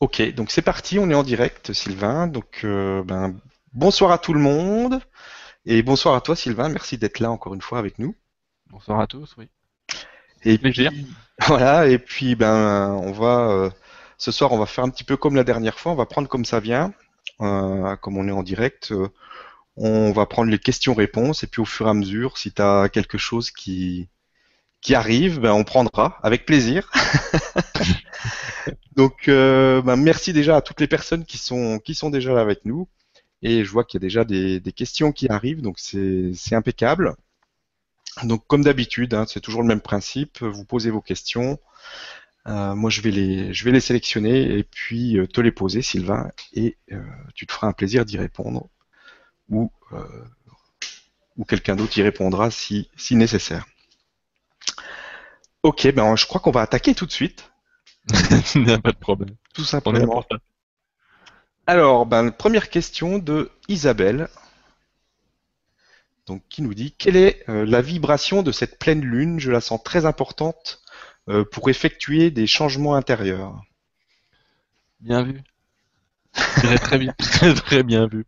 Ok, donc c'est parti, on est en direct, Sylvain. Donc, euh, ben, bonsoir à tout le monde et bonsoir à toi, Sylvain. Merci d'être là encore une fois avec nous. Bonsoir à tous, oui. Et Plaisir. puis, voilà, et puis ben, on va euh, ce soir, on va faire un petit peu comme la dernière fois. On va prendre comme ça vient, euh, comme on est en direct. euh, on va prendre les questions-réponses et puis au fur et à mesure, si tu as quelque chose qui qui arrive, ben, on prendra avec plaisir. Donc, euh, ben, merci déjà à toutes les personnes qui sont qui sont déjà là avec nous. Et je vois qu'il y a déjà des, des questions qui arrivent, donc c'est impeccable. Donc, comme d'habitude, hein, c'est toujours le même principe. Vous posez vos questions. Euh, moi, je vais les, je vais les sélectionner et puis euh, te les poser, Sylvain, et euh, tu te feras un plaisir d'y répondre, ou, ou quelqu'un d'autre y répondra si, si nécessaire. Ok, ben je crois qu'on va attaquer tout de suite, Il n'y a pas de problème. tout simplement. Alors, ben, première question de Isabelle, donc qui nous dit quelle est euh, la vibration de cette pleine lune? Je la sens très importante euh, pour effectuer des changements intérieurs. Bien vu. Très bien, très très bien vu.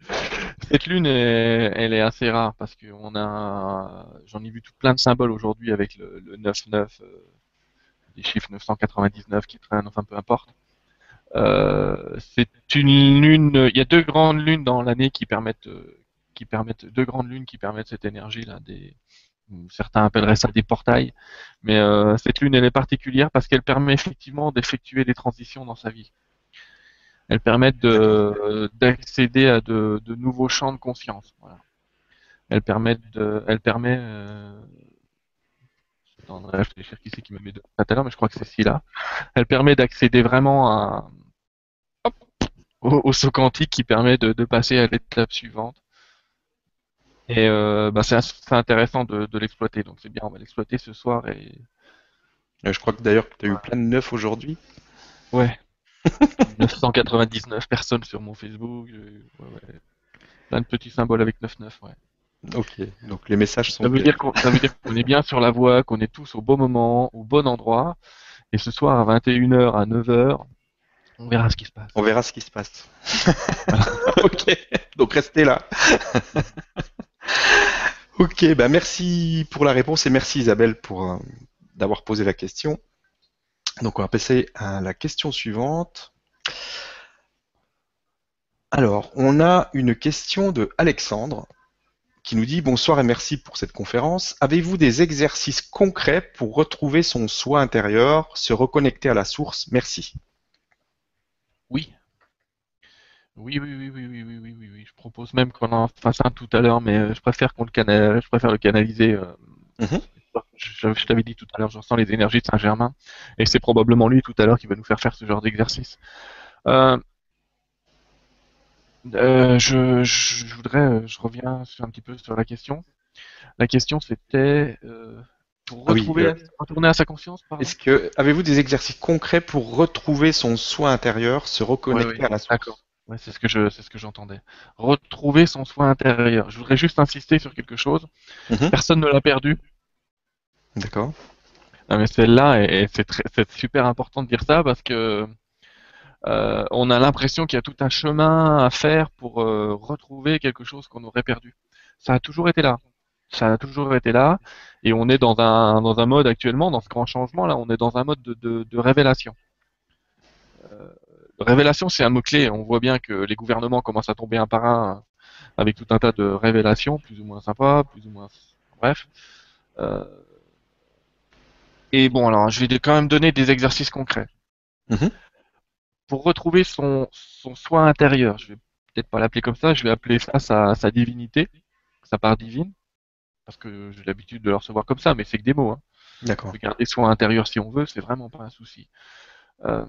Cette lune, est- elle est assez rare parce que on a, j'en ai vu tout plein de symboles aujourd'hui avec le, le 9-9, euh, des chiffres 999 qui traînent, enfin peu importe. Euh, c'est une lune, il y a deux grandes lunes dans l'année qui permettent, euh, qui permettent, deux grandes lunes qui permettent cette énergie là, certains appelleraient ça des portails, mais euh, cette lune elle est particulière parce qu'elle permet effectivement d'effectuer des transitions dans sa vie. Elles permettent de- d'accéder à de, de nouveaux champs de conscience. Voilà. Elles permettent de, elle permet, euh, je réfléchir qui c'est qui m'a mis de tout à l'heure, mais je crois que c'est celle-là. Elle permet d'accéder vraiment à, hop, au, au saut quantique qui permet de, de passer à l'étape suivante. Et euh, bah, c'est intéressant de, de l'exploiter, donc c'est bien, on va l'exploiter ce soir et Euh, Je crois que d'ailleurs tu as eu plein de neufs aujourd'hui. ouais. 999 personnes sur mon Facebook, ouais, ouais. plein de petits symboles avec 99, ouais. Ok, donc les messages sont Ça veut dire qu'on ça veut dire qu'on est bien sur la voie, qu'on est tous au bon moment, au bon endroit. Et ce soir à 21h, à 9h, on verra ce qui se passe. On verra ce qui se passe. ok, donc restez là. ok, bah merci pour la réponse et merci Isabelle pour euh, d'avoir posé la question. Donc on va passer à la question suivante. Alors, on a une question de Alexandre qui nous dit bonsoir et merci pour cette conférence. Avez-vous des exercices concrets pour retrouver son soi intérieur, se reconnecter à la source? Merci. Oui. Oui, oui, oui, oui, oui, oui, oui, oui, oui. Je propose même qu'on en fasse un tout à l'heure, mais euh, je préfère qu'on le canal... je préfère le canaliser. euh, Mhm. Je, je t'avais dit tout à l'heure, je ressens les énergies de Saint-Germain, et c'est probablement lui tout à l'heure qui va nous faire faire ce genre d'exercice. Euh, euh, je, je, je voudrais, euh, je reviens sur un petit peu sur la question. La question c'était euh, pour Ah oui, retrouver, retourner à sa conscience. Est-ce que avez-vous des exercices concrets pour retrouver son soi intérieur, se reconnecter Ouais, ouais, à la source D'accord. Ouais, c'est ce que je, c'est ce que j'entendais. Retrouver son soi intérieur. Je voudrais juste insister sur quelque chose. Mhm. Personne ne l'a perdu. D'accord. Non, mais celle-là, et, c'est très- c'est super important de dire ça parce que euh, on a l'impression qu'il y a tout un chemin à faire pour euh, retrouver quelque chose qu'on aurait perdu. Ça a toujours été là. Ça a toujours été là. Et on est dans un, dans un mode actuellement, dans ce grand changement là, on est dans un mode de, de, de révélation. Euh, révélation, c'est un mot-clé. On voit bien que les gouvernements commencent à tomber un par un avec tout un tas de révélations, plus ou moins sympas, plus ou moins. Bref. Et bon, alors, je vais quand même donner des exercices concrets. Mhm. Pour retrouver son, son soi intérieur, je vais peut-être pas l'appeler comme ça, je vais appeler ça sa, sa divinité, sa part divine, parce que j'ai l'habitude de le recevoir comme ça, mais c'est que des mots. Hein. D'accord. On peut garder soi intérieur si on veut, c'est vraiment pas un souci. Euh,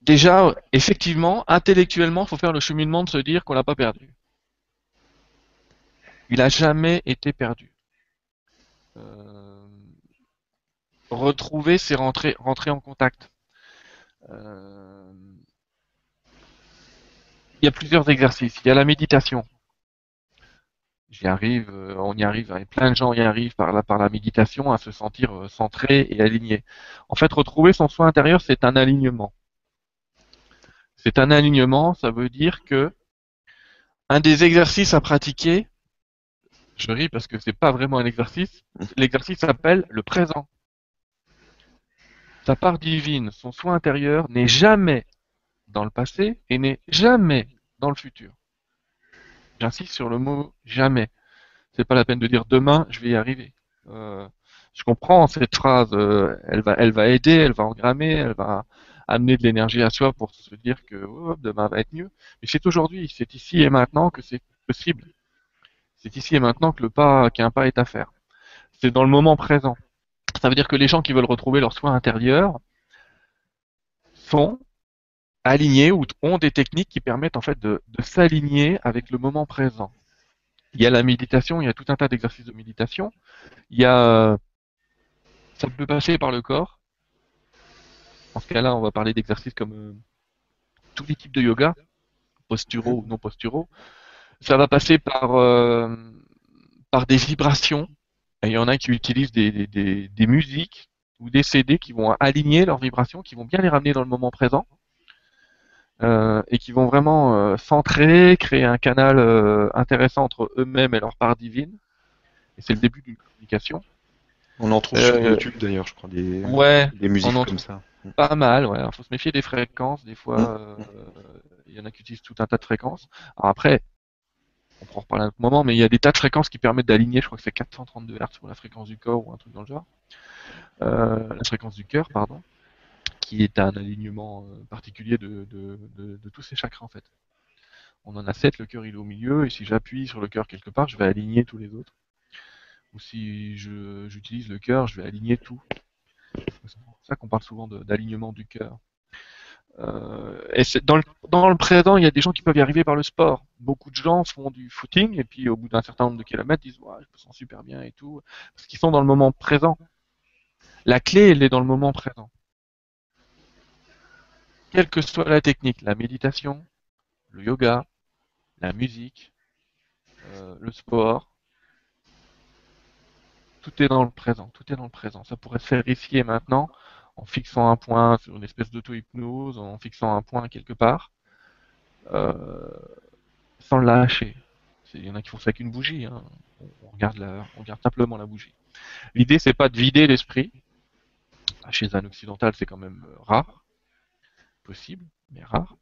déjà, effectivement, intellectuellement, il faut faire le cheminement de se dire qu'on l'a pas perdu. Il a jamais été perdu. Euh, retrouver, c'est rentrer, en contact. Euh, il y a plusieurs exercices. Il y a la méditation. J'y arrive, euh, on y arrive, et plein de gens y arrivent par la, par la méditation à se sentir euh, centré et aligné. En fait, retrouver son soi intérieur, c'est un alignement. C'est un alignement, ça veut dire que un des exercices à pratiquer, je ris parce que c'est pas vraiment un exercice, l'exercice s'appelle le présent. Sa part divine, son soi intérieur n'est jamais dans le passé et n'est jamais dans le futur. J'insiste sur le mot jamais. C'est pas la peine de dire demain, je vais y arriver. Euh, je comprends cette phrase, euh, elle va, elle va aider, elle va engrammer, elle va amener de l'énergie à soi pour se dire que oh, demain va être mieux. Mais c'est aujourd'hui, c'est ici et maintenant que c'est possible. C'est ici et maintenant que le pas, qu'un pas est à faire. C'est dans le moment présent. Ça veut dire que les gens qui veulent retrouver leur soin intérieur sont alignés ou ont des techniques qui permettent en fait de, de s'aligner avec le moment présent. Il y a la méditation, il y a tout un tas d'exercices de méditation. Il y a, ça peut passer par le corps. En ce cas-là, on va parler d'exercices comme euh, tous les types de yoga, posturaux ou non posturaux. Ça va passer par, euh, par des vibrations. Il y en a qui utilisent des, des, des, musiques ou des CD qui vont aligner leurs vibrations, qui vont bien les ramener dans le moment présent. Euh, et qui vont vraiment euh, centrer, créer un canal euh, intéressant entre eux-mêmes et leur part divine. Et c'est le début d'une communication. On en trouve sur YouTube d'ailleurs, je crois, des, ouais, des musiques comme ça. Pas mal, ouais. Il faut se méfier des fréquences. Des fois, mm. il y en a qui utilisent tout un tas de fréquences. Alors après, on pourra en reparler à un autre moment, mais il y a des tas de fréquences qui permettent d'aligner, je crois que c'est 432 Hz pour la fréquence du corps ou un truc dans le genre. la fréquence du cœur, pardon qui est un alignement euh, particulier de, tous ces chakras en fait. On en a sept, le cœur il est au milieu, et si j'appuie sur le cœur quelque part, je vais aligner tous les autres. Ou si j'utilise le cœur, je vais aligner tout. C'est pour ça qu'on parle souvent d'alignement du cœur. Euh, dans le, présent, il y a des gens qui peuvent y arriver par le sport. Beaucoup de gens font du footing et puis au bout d'un certain nombre de kilomètres, disent ouais, je me sens super bien et tout, parce qu'ils sont dans le moment présent. La clé, elle est dans le moment présent quelle que soit la technique, la méditation, le yoga, la musique, euh, le sport, tout est dans le présent, tout est dans le présent. Ça pourrait se faire ici et maintenant en fixant un point sur une espèce d'auto-hypnose, en fixant un point quelque part, euh, sans le lâcher. Il y en a qui font ça avec une bougie. Hein. On, regarde on regarde simplement la bougie. L'idée, c'est pas de vider l'esprit. Chez un occidental, c'est quand même rare possible, mais rare.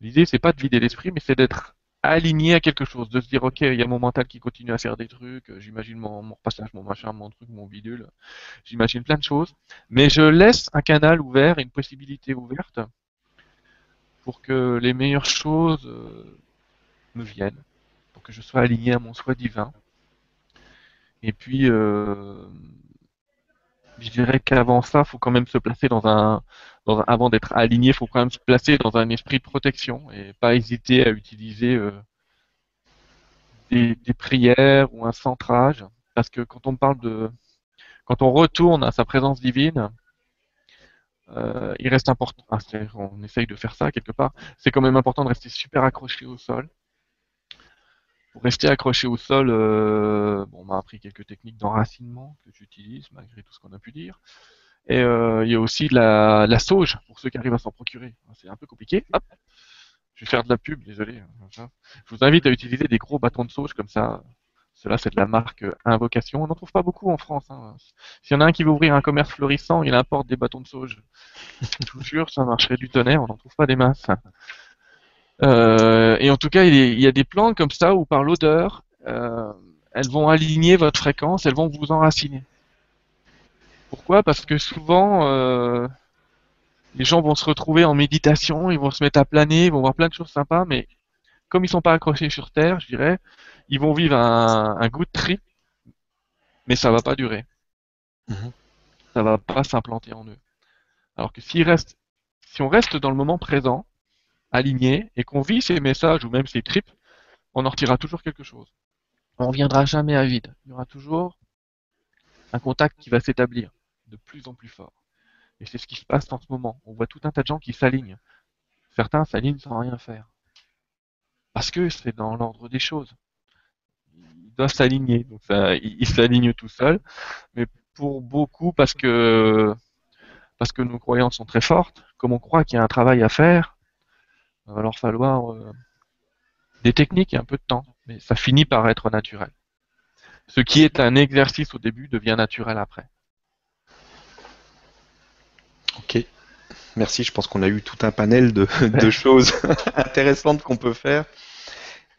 L'idée, c'est pas de vider l'esprit, mais c'est d'être aligné à quelque chose, de se dire ok, il y a mon mental qui continue à faire des trucs, euh, j'imagine mon, mon repassage, mon machin, mon truc, mon bidule, j'imagine plein de choses, mais je laisse un canal ouvert, une possibilité ouverte pour que les meilleures choses euh, me viennent, pour que je sois aligné à mon soi divin. Et puis, euh, je dirais qu'avant ça, faut quand même se placer dans un, avant d'être aligné, faut quand même se placer dans un esprit de protection et pas hésiter à utiliser euh, des, prières ou un centrage, parce que quand on parle de, quand on retourne à sa présence divine, euh, il reste important, ah, on essaye de faire ça quelque part, c'est quand même important de rester super accroché au sol, pour rester accroché au sol, euh, bon, on m'a appris quelques techniques d'enracinement que j'utilise malgré tout ce qu'on a pu dire. Et euh, il y a aussi la, la sauge pour ceux qui arrivent à s'en procurer. C'est un peu compliqué. Hop. Je vais faire de la pub, désolé. Je vous invite à utiliser des gros bâtons de sauge comme ça. Cela, c'est de la marque Invocation. On n'en trouve pas beaucoup en France. Hein. S'il y en a un qui veut ouvrir un commerce florissant, il importe des bâtons de sauge. Je vous jure, ça marcherait du tonnerre. On n'en trouve pas des masses. Euh, et en tout cas, il y a des plantes comme ça où par l'odeur, euh, elles vont aligner votre fréquence, elles vont vous enraciner. Pourquoi? Parce que souvent, euh, les gens vont se retrouver en méditation, ils vont se mettre à planer, ils vont voir plein de choses sympas, mais comme ils sont pas accrochés sur Terre, je dirais, ils vont vivre un, un good trip, mais ça va pas durer. Mhm. Ça va pas s'implanter en eux. Alors que s'ils restent, si on reste dans le moment présent, aligné et qu'on vit ces messages ou même ces trips, on en retirera toujours quelque chose. On ne reviendra jamais à vide. Il y aura toujours un contact qui va s'établir de plus en plus fort. Et c'est ce qui se passe en ce moment. On voit tout un tas de gens qui s'alignent. Certains s'alignent sans rien faire. Parce que c'est dans l'ordre des choses. Ils doivent s'aligner. Donc ils s'alignent tout seuls. Mais pour beaucoup, parce que parce que nos croyances sont très fortes, comme on croit qu'il y a un travail à faire, Il va leur falloir euh, des techniques et un peu de temps, mais ça finit par être naturel. Ce qui est un exercice au début devient naturel après. Ok. Merci, je pense qu'on a eu tout un panel de, de choses intéressantes qu'on peut faire.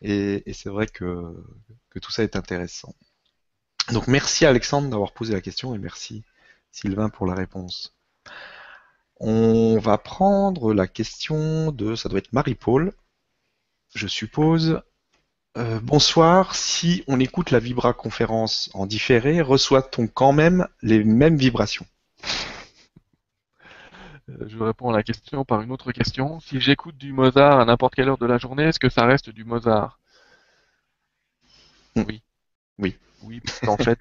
Et, et c'est vrai que, que tout ça est intéressant. Donc merci Alexandre d'avoir posé la question et merci Sylvain pour la réponse. On va prendre la question de, ça doit être Marie-Paul, je suppose. Euh, bonsoir, si on écoute la Vibra conférence en différé, reçoit-on quand même les mêmes vibrations? Euh, Je réponds à la question par une autre question. Si j'écoute du Mozart à n'importe quelle heure de la journée, est-ce que ça reste du Mozart? Mm. Oui. Oui. Oui, parce qu'en fait,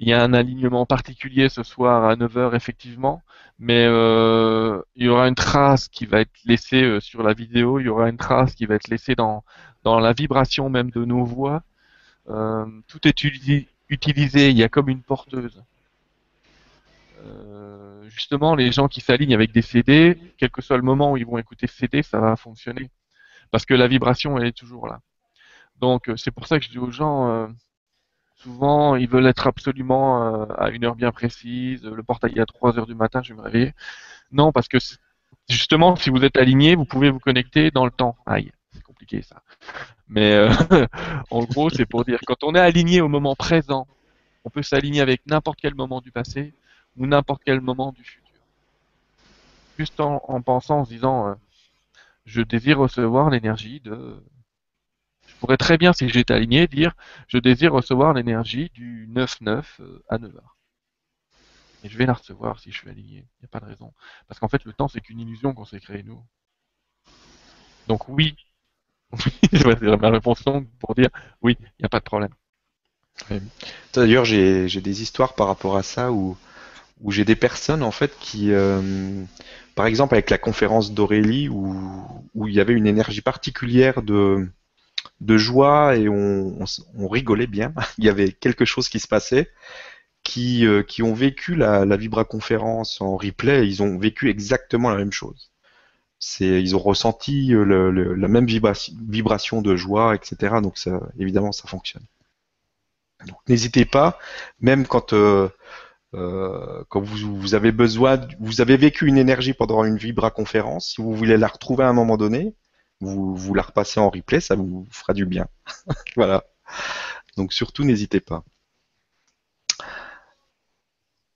il y a un alignement particulier ce soir à 9h, effectivement, mais euh, il y aura une trace qui va être laissée sur la vidéo, il y aura une trace qui va être laissée dans, dans la vibration même de nos voix. Euh, tout est utilisé, il y a comme une porteuse. Euh, justement, les gens qui s'alignent avec des CD, quel que soit le moment où ils vont écouter ce CD, ça va fonctionner. Parce que la vibration, elle est toujours là. Donc, euh, c'est pour ça que je dis aux gens, euh, souvent, ils veulent être absolument euh, à une heure bien précise. Le portail est à 3 heures du matin, je vais me réveiller. Non, parce que justement, si vous êtes aligné, vous pouvez vous connecter dans le temps. Aïe, ça. Mais euh, en gros, c'est pour dire, quand on est aligné au moment présent, on peut s'aligner avec n'importe quel moment du passé ou n'importe quel moment du futur. Juste en, en pensant, en se disant, euh, je désire recevoir l'énergie de... Je pourrais très bien, si j'étais aligné, dire, je désire recevoir l'énergie du 9-9 euh, à 9h. Et je vais la recevoir si je suis aligné. Il n'y a pas de raison. Parce qu'en fait, le temps, c'est qu'une illusion qu'on s'est créée, nous. Donc oui. C'est ma réponse longue pour dire, oui, il n'y a pas de problème. D'ailleurs, j'ai des histoires par rapport à ça où, j'ai des personnes en fait qui, euh, par exemple avec la conférence d'Aurélie où, il y avait une énergie particulière de, joie et on, rigolait bien. Il y avait quelque chose qui se passait, qui, euh, qui ont vécu la, la Vibra conférence en replay ils ont vécu exactement la même chose. Ils ont ressenti euh, la même vibration, de joie, etc. Donc évidemment, ça fonctionne. Donc n'hésitez pas, même quand euh, euh, vous, avez besoin, vous avez vécu une énergie pendant une Vibra conférence, si vous voulez la retrouver à un moment donné, vous la repassez en replay, ça vous fera du bien. voilà. Donc surtout n'hésitez pas.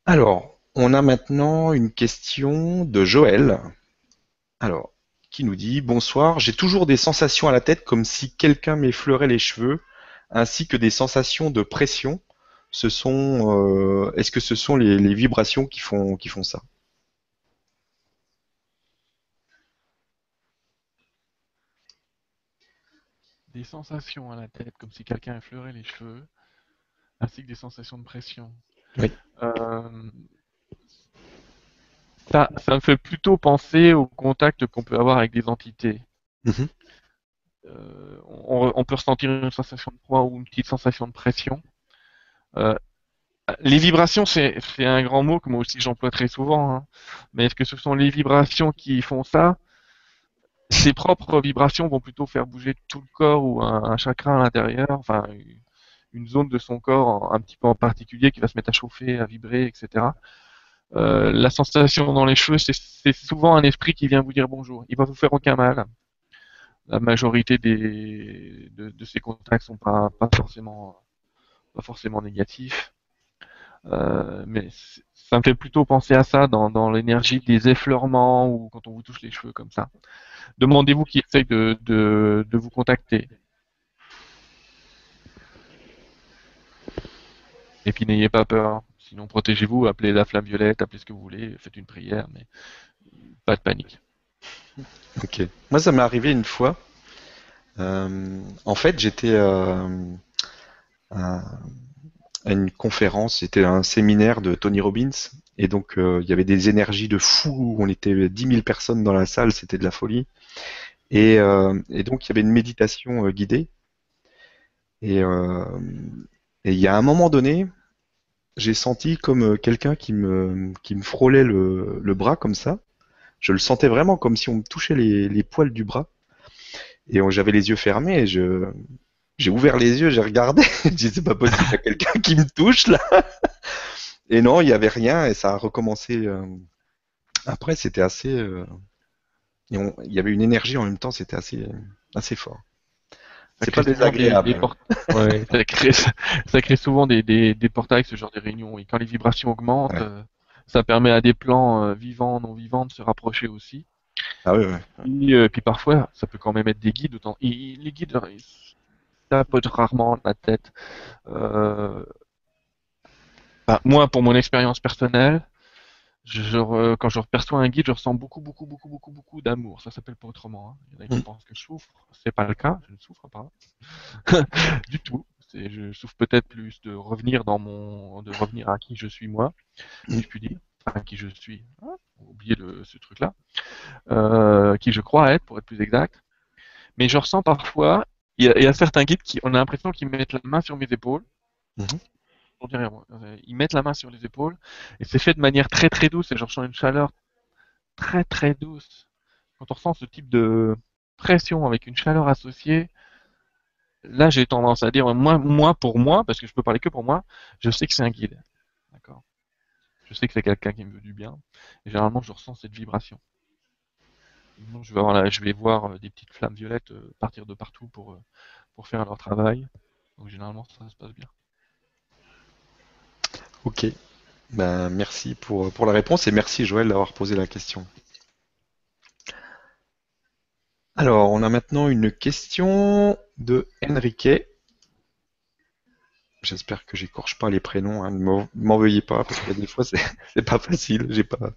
Alors, on a maintenant une question de Joël. Alors, qui nous dit Bonsoir, j'ai toujours des sensations à la tête comme si quelqu'un m'effleurait les cheveux, ainsi que des sensations de pression. Ce sont, euh, est-ce que ce sont les, les vibrations qui font, qui font ça? Des sensations à la tête, comme si quelqu'un effleurait les cheveux, ainsi que des sensations de pression. Oui. Euh, ça, ça me fait plutôt penser au contact qu'on peut avoir avec des entités. Mhm. Euh, on, on peut ressentir une sensation de poids ou une petite sensation de pression. Euh, les vibrations, c'est un grand mot que moi aussi j'emploie très souvent. hein. Mais est-ce que ce sont les vibrations qui font ça? Ses propres vibrations vont plutôt faire bouger tout le corps ou un, un chakra à l'intérieur, enfin une zone de son corps en- un petit peu en particulier qui va se mettre à chauffer, à vibrer, etc. Euh, la sensation dans les cheveux, c'est souvent un esprit qui vient vous dire bonjour. Il va vous faire aucun mal. La majorité des, de, ces contacts sont pas, forcément, négatifs. Euh, mais ça me fait plutôt penser à ça dans, l'énergie des effleurements ou quand on vous touche les cheveux comme ça. Demandez-vous qui essaye de, de, de vous contacter. Et puis n'ayez pas peur. Sinon, protégez-vous, appelez la flamme violette, appelez ce que vous voulez, faites une prière, mais pas de panique. Ok. Moi, ça m'est arrivé une fois. Euh, en fait, j'étais euh, à, une conférence, c'était un séminaire de Tony Robbins, et donc euh, il y avait des énergies de fou. On était 10 000 personnes dans la salle, c'était de la folie. Et, euh, et donc il y avait une méditation euh, guidée. Et, euh, et il y a un moment donné, j'ai senti comme euh, quelqu'un qui me, qui me frôlait le, le bras comme ça. Je le sentais vraiment comme si on me touchait les, les poils du bras. Et j'avais les yeux fermés et je, j'ai ouvert les yeux, j'ai regardé, j'ai dit c'est pas possible, il y a quelqu'un qui me touche là. Et non, il y avait rien et ça a recommencé. euh, Après, c'était assez. euh, Il y avait une énergie en même temps, c'était assez, assez fort. Ça C'est crée pas souvent des- désagréable. des port- Ouais, ça, crée, ça, ça crée souvent des, des, des portails, ce genre de réunions. Et quand les vibrations augmentent, Ouais. euh, ça permet à des plans euh, vivants, non vivants de se rapprocher aussi. Ah oui, ouais. Puis, euh, puis parfois, ça peut quand même être des guides. Autant... et- et les guides, ils tapotent rarement la tête. Bah, moi, pour mon expérience personnelle, je, je re- quand je perçois un guide, je ressens beaucoup, beaucoup, beaucoup, beaucoup, beaucoup d'amour. Ça s'appelle pas autrement. hein. Il y en a qui Mm. pensent que je souffre. C'est pas le cas. Je ne souffre pas du tout. Je souffre peut-être plus de revenir dans mon, de revenir à qui je suis moi, si je puis dire, enfin qui je suis. Hein, oublier le, ce truc-là, euh, qui je crois être, pour être plus exact. Mais je ressens parfois, il y a, il y a certains guides qui, on a l'impression qu'ils mettent la main sur mes épaules. Mhm. Euh, ils mettent la main sur les épaules et c'est fait de manière très très douce et je ressens une chaleur très très douce. Quand on ressent ce type de pression avec une chaleur associée, là j'ai tendance à dire, moi, moi pour moi, parce que je peux parler que pour moi, je sais que c'est un guide. D'accord? Je sais que c'est quelqu'un qui me veut du bien. Généralement je ressens cette vibration. Sinon, Je vais, je vais voir euh, des petites flammes violettes euh, partir de partout pour, pour faire leur travail. Donc généralement ça se passe bien. Ok. Ben, merci pour, la réponse et merci Joël d'avoir posé la question. Alors, on a maintenant une question de Enrique. J'espère que j'écorche pas les prénoms, hein, ne m'en- veuillez pas, parce que des fois c'est pas facile, j'ai pas.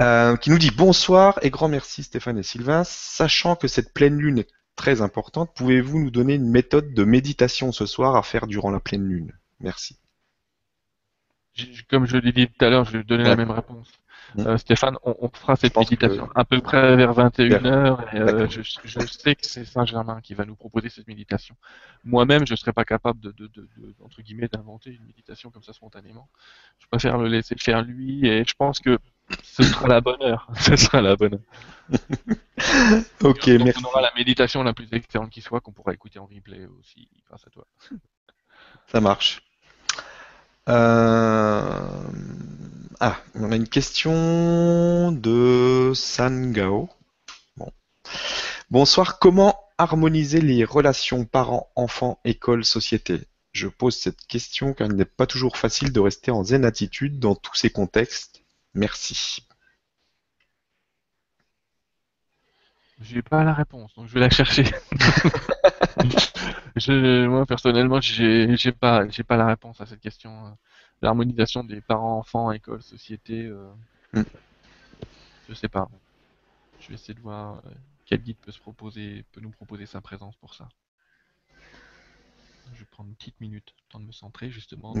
Euh, qui nous dit bonsoir et grand merci Stéphane et Sylvain. Sachant que cette pleine lune est très importante, pouvez-vous nous donner une méthode de méditation ce soir à faire durant la pleine lune? Merci. Comme je l'ai dit tout à l'heure, je vais donner la même réponse. Euh, Stéphane, on, on fera cette que- méditation à peu près vers 21h. Et, euh, je, je sais que c'est Saint-Germain qui va nous proposer cette méditation. Moi-même, je ne serais pas capable de, de, de, de- entre guillemets, d'inventer une méditation comme ça spontanément. Je préfère le laisser faire lui et je pense que ce sera la bonne heure. ce sera la bonne heure. Ok, Donc, merci. on aura la méditation la plus excellente qui soit qu'on pourra écouter en replay aussi grâce à toi. Ça marche. Euh, Ah, on a une question de Sangao. Bon. Bonsoir, comment harmoniser les relations parents, enfants, école, société? Je pose cette question car il n'est pas toujours facile de rester en zen attitude dans tous ces contextes. Merci. J'ai pas la réponse, donc je vais la chercher. je, moi personnellement, j'ai j'ai pas j'ai pas la réponse à cette question. euh, L'harmonisation des parents, enfants, école, société. Euh, Mm. Je sais pas. Je vais essayer de voir euh, quel guide peut se proposer, peut nous proposer sa présence pour ça. Je vais prendre une petite minute, le temps de me centrer justement.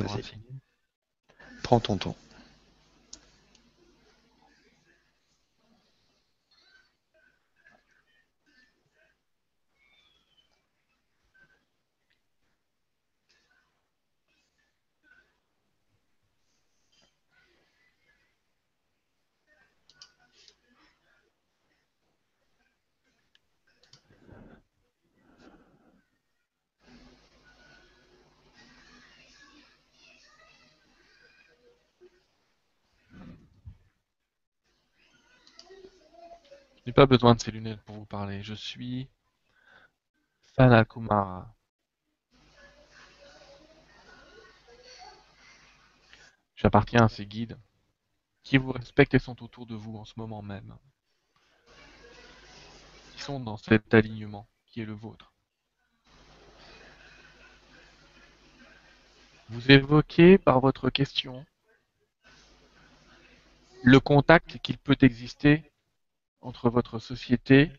Prends ton temps. Pas besoin de ces lunettes pour vous parler. Je suis Kumara. J'appartiens à ces guides qui vous respectent et sont autour de vous en ce moment même. Qui sont dans cet alignement qui est le vôtre. Vous évoquez par votre question le contact qu'il peut exister entre votre société,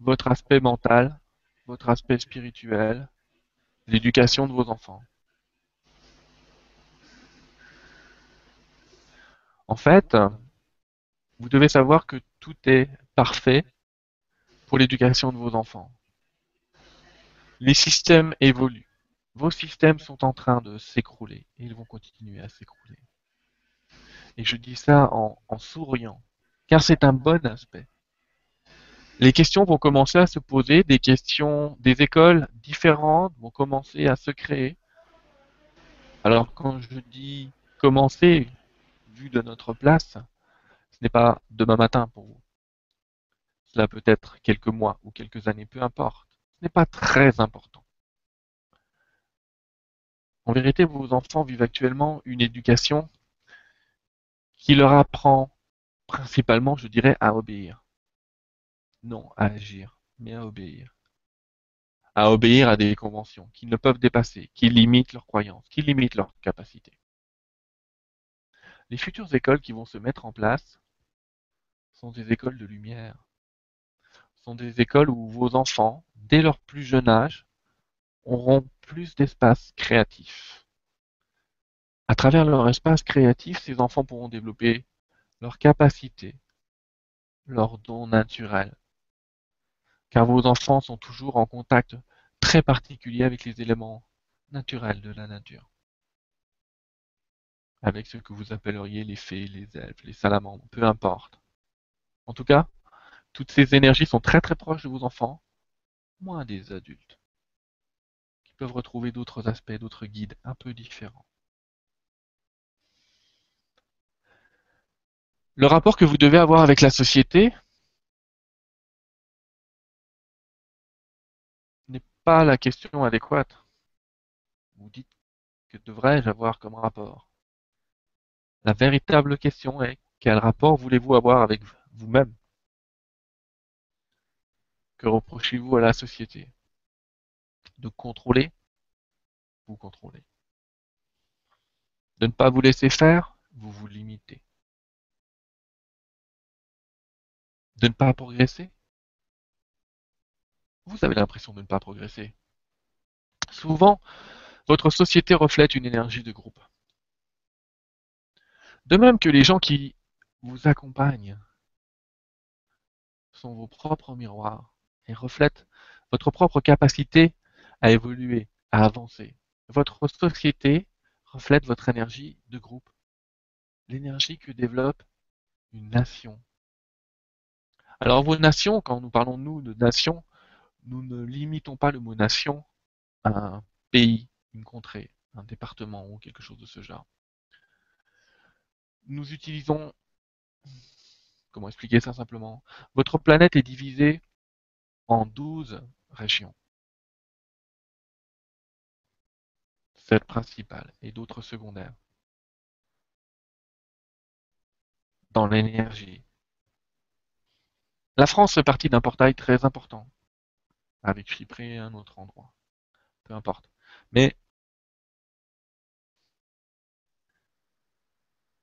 votre aspect mental, votre aspect spirituel, l'éducation de vos enfants. En fait, vous devez savoir que tout est parfait pour l'éducation de vos enfants. Les systèmes évoluent. Vos systèmes sont en train de s'écrouler et ils vont continuer à s'écrouler. Et je dis ça en, souriant, car c'est un bon aspect. les questions vont commencer à se poser, des questions, des écoles différentes vont commencer à se créer. Alors quand je dis commencer, vu de notre place, ce n'est pas demain matin pour vous. Cela peut être quelques mois ou quelques années, peu importe. Ce n'est pas très important. En vérité, vos enfants vivent actuellement une éducation qui leur apprend principalement, je dirais, à obéir. Non à agir, mais à obéir. À obéir à des conventions qu'ils ne peuvent dépasser, qui limitent leurs croyances, qui limitent leurs capacités. Les futures écoles qui vont se mettre en place sont des écoles de lumière. sont des écoles où vos enfants, dès leur plus jeune âge, auront plus d'espace créatif. À travers leur espace créatif, ces enfants pourront développer leurs capacités, leurs dons naturels, car vos enfants sont toujours en contact très particulier avec les éléments naturels de la nature. Avec ce que vous appelleriez les fées, les elfes, les salamandres, peu importe. En tout cas, toutes ces énergies sont très très proches de vos enfants, moins des adultes, qui peuvent retrouver d'autres aspects, d'autres guides un peu différents. Le rapport que vous devez avoir avec la société, pas la question adéquate. Vous dites que devrais-je avoir comme rapport? La véritable question est quel rapport voulez-vous avoir avec vous-même? Que reprochez-vous à la société? De contrôler? Vous contrôlez. De ne pas vous laisser faire? Vous vous limitez. De ne pas progresser vous avez l'impression de ne pas progresser. Souvent, votre société reflète une énergie de groupe. De même que les gens qui vous accompagnent sont vos propres miroirs et reflètent votre propre capacité à évoluer, à avancer. Votre société reflète votre énergie de groupe, l'énergie que développe une nation. Alors vos nations, quand nous parlons nous de nations, nous ne limitons pas le mot nation à un pays, une contrée, un département ou quelque chose de ce genre. Nous utilisons, comment expliquer ça simplement? Votre planète est divisée en 12 régions. 7 principales et d'autres secondaires. Dans l'énergie. La France fait partie d'un portail très important avec Chypré et un autre endroit. Peu importe. Mais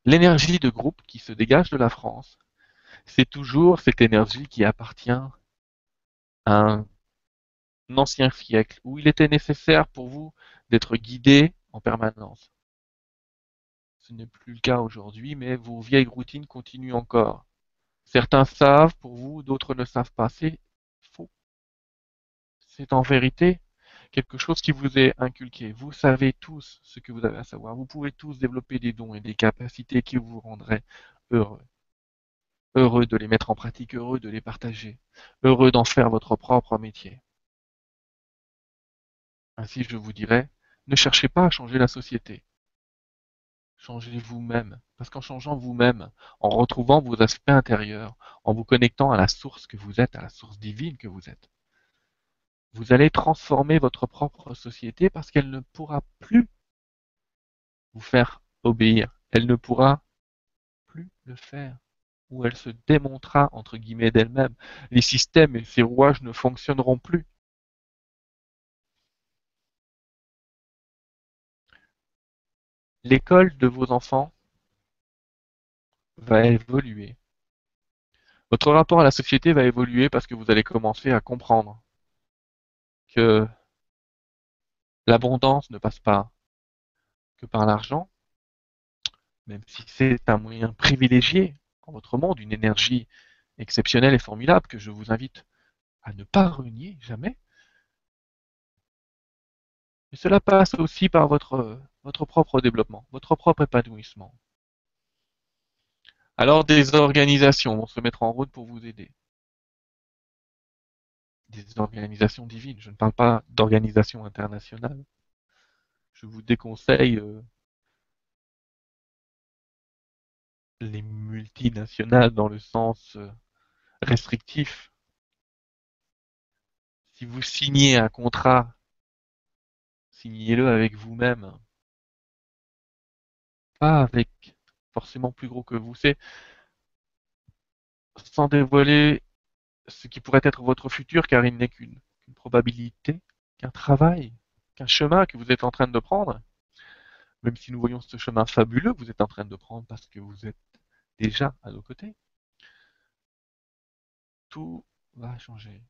l'énergie de groupe qui se dégage de la France, c'est toujours cette énergie qui appartient à un ancien siècle où il était nécessaire pour vous d'être guidé en permanence. Ce n'est plus le cas aujourd'hui, mais vos vieilles routines continuent encore. Certains savent pour vous, d'autres ne savent pas. C'est c'est en vérité quelque chose qui vous est inculqué. Vous savez tous ce que vous avez à savoir. Vous pouvez tous développer des dons et des capacités qui vous rendraient heureux. Heureux de les mettre en pratique, heureux de les partager, heureux d'en faire votre propre métier. Ainsi, je vous dirais, ne cherchez pas à changer la société. Changez vous-même. Parce qu'en changeant vous-même, en retrouvant vos aspects intérieurs, en vous connectant à la source que vous êtes, à la source divine que vous êtes, vous allez transformer votre propre société parce qu'elle ne pourra plus vous faire obéir. Elle ne pourra plus le faire. Ou elle se démontrera, entre guillemets, d'elle-même. Les systèmes et ces rouages ne fonctionneront plus. L'école de vos enfants va évoluer. Votre rapport à la société va évoluer parce que vous allez commencer à comprendre que l'abondance ne passe pas que par l'argent, même si c'est un moyen privilégié en votre monde, une énergie exceptionnelle et formidable que je vous invite à ne pas renier jamais. Mais cela passe aussi par votre, votre propre développement, votre propre épanouissement. Alors des organisations vont se mettre en route pour vous aider. des organisations divines. Je ne parle pas d'organisations internationales. Je vous déconseille euh, les multinationales dans le sens euh, restrictif. Si vous signez un contrat, signez-le avec vous-même. Pas avec forcément plus gros que vous. C'est sans dévoiler ce qui pourrait être votre futur, car il n'est qu'une probabilité, qu'un travail, qu'un chemin que vous êtes en train de prendre. Même si nous voyons ce chemin fabuleux que vous êtes en train de prendre parce que vous êtes déjà à nos côtés, tout va changer.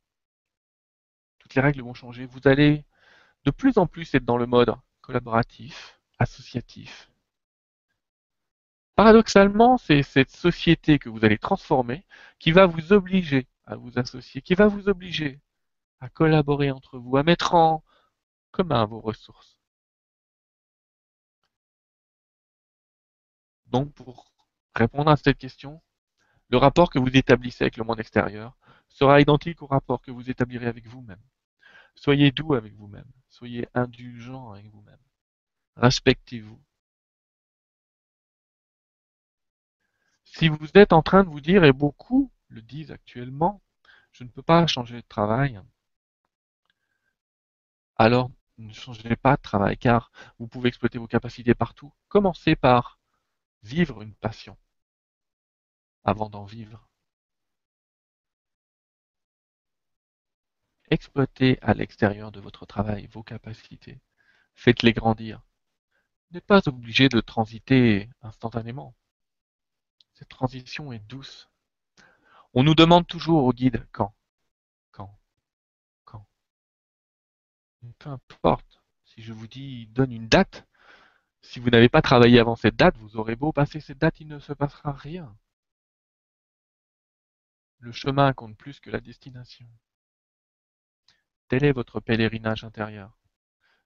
Toutes les règles vont changer. Vous allez de plus en plus être dans le mode collaboratif, associatif. Paradoxalement, c'est cette société que vous allez transformer qui va vous obliger à vous associer, qui va vous obliger à collaborer entre vous, à mettre en commun vos ressources. Donc, pour répondre à cette question, le rapport que vous établissez avec le monde extérieur sera identique au rapport que vous établirez avec vous-même. Soyez doux avec vous-même, soyez indulgent avec vous-même, respectez-vous. Si vous êtes en train de vous dire, et beaucoup le disent actuellement, je ne peux pas changer de travail, alors ne changez pas de travail car vous pouvez exploiter vos capacités partout. Commencez par vivre une passion avant d'en vivre. Exploitez à l'extérieur de votre travail vos capacités. Faites-les grandir. Vous n'êtes pas obligé de transiter instantanément. Cette transition est douce. On nous demande toujours au guide quand, quand, quand. peu importe. Si je vous dis donne une date, si vous n'avez pas travaillé avant cette date, vous aurez beau passer cette date, il ne se passera rien. Le chemin compte plus que la destination. Tel est votre pèlerinage intérieur,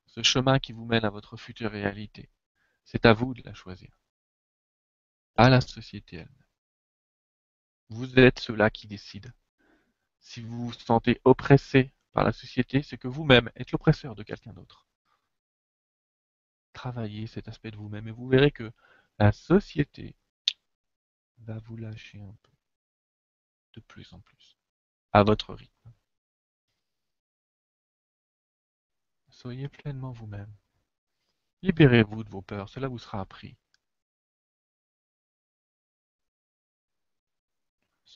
ce chemin qui vous mène à votre future réalité. C'est à vous de la choisir, à la société elle-même. Vous êtes ceux-là qui décident. Si vous vous sentez oppressé par la société, c'est que vous-même êtes l'oppresseur de quelqu'un d'autre. Travaillez cet aspect de vous-même et vous verrez que la société va vous lâcher un peu de plus en plus, à votre rythme. Soyez pleinement vous-même. Libérez-vous de vos peurs, cela vous sera appris.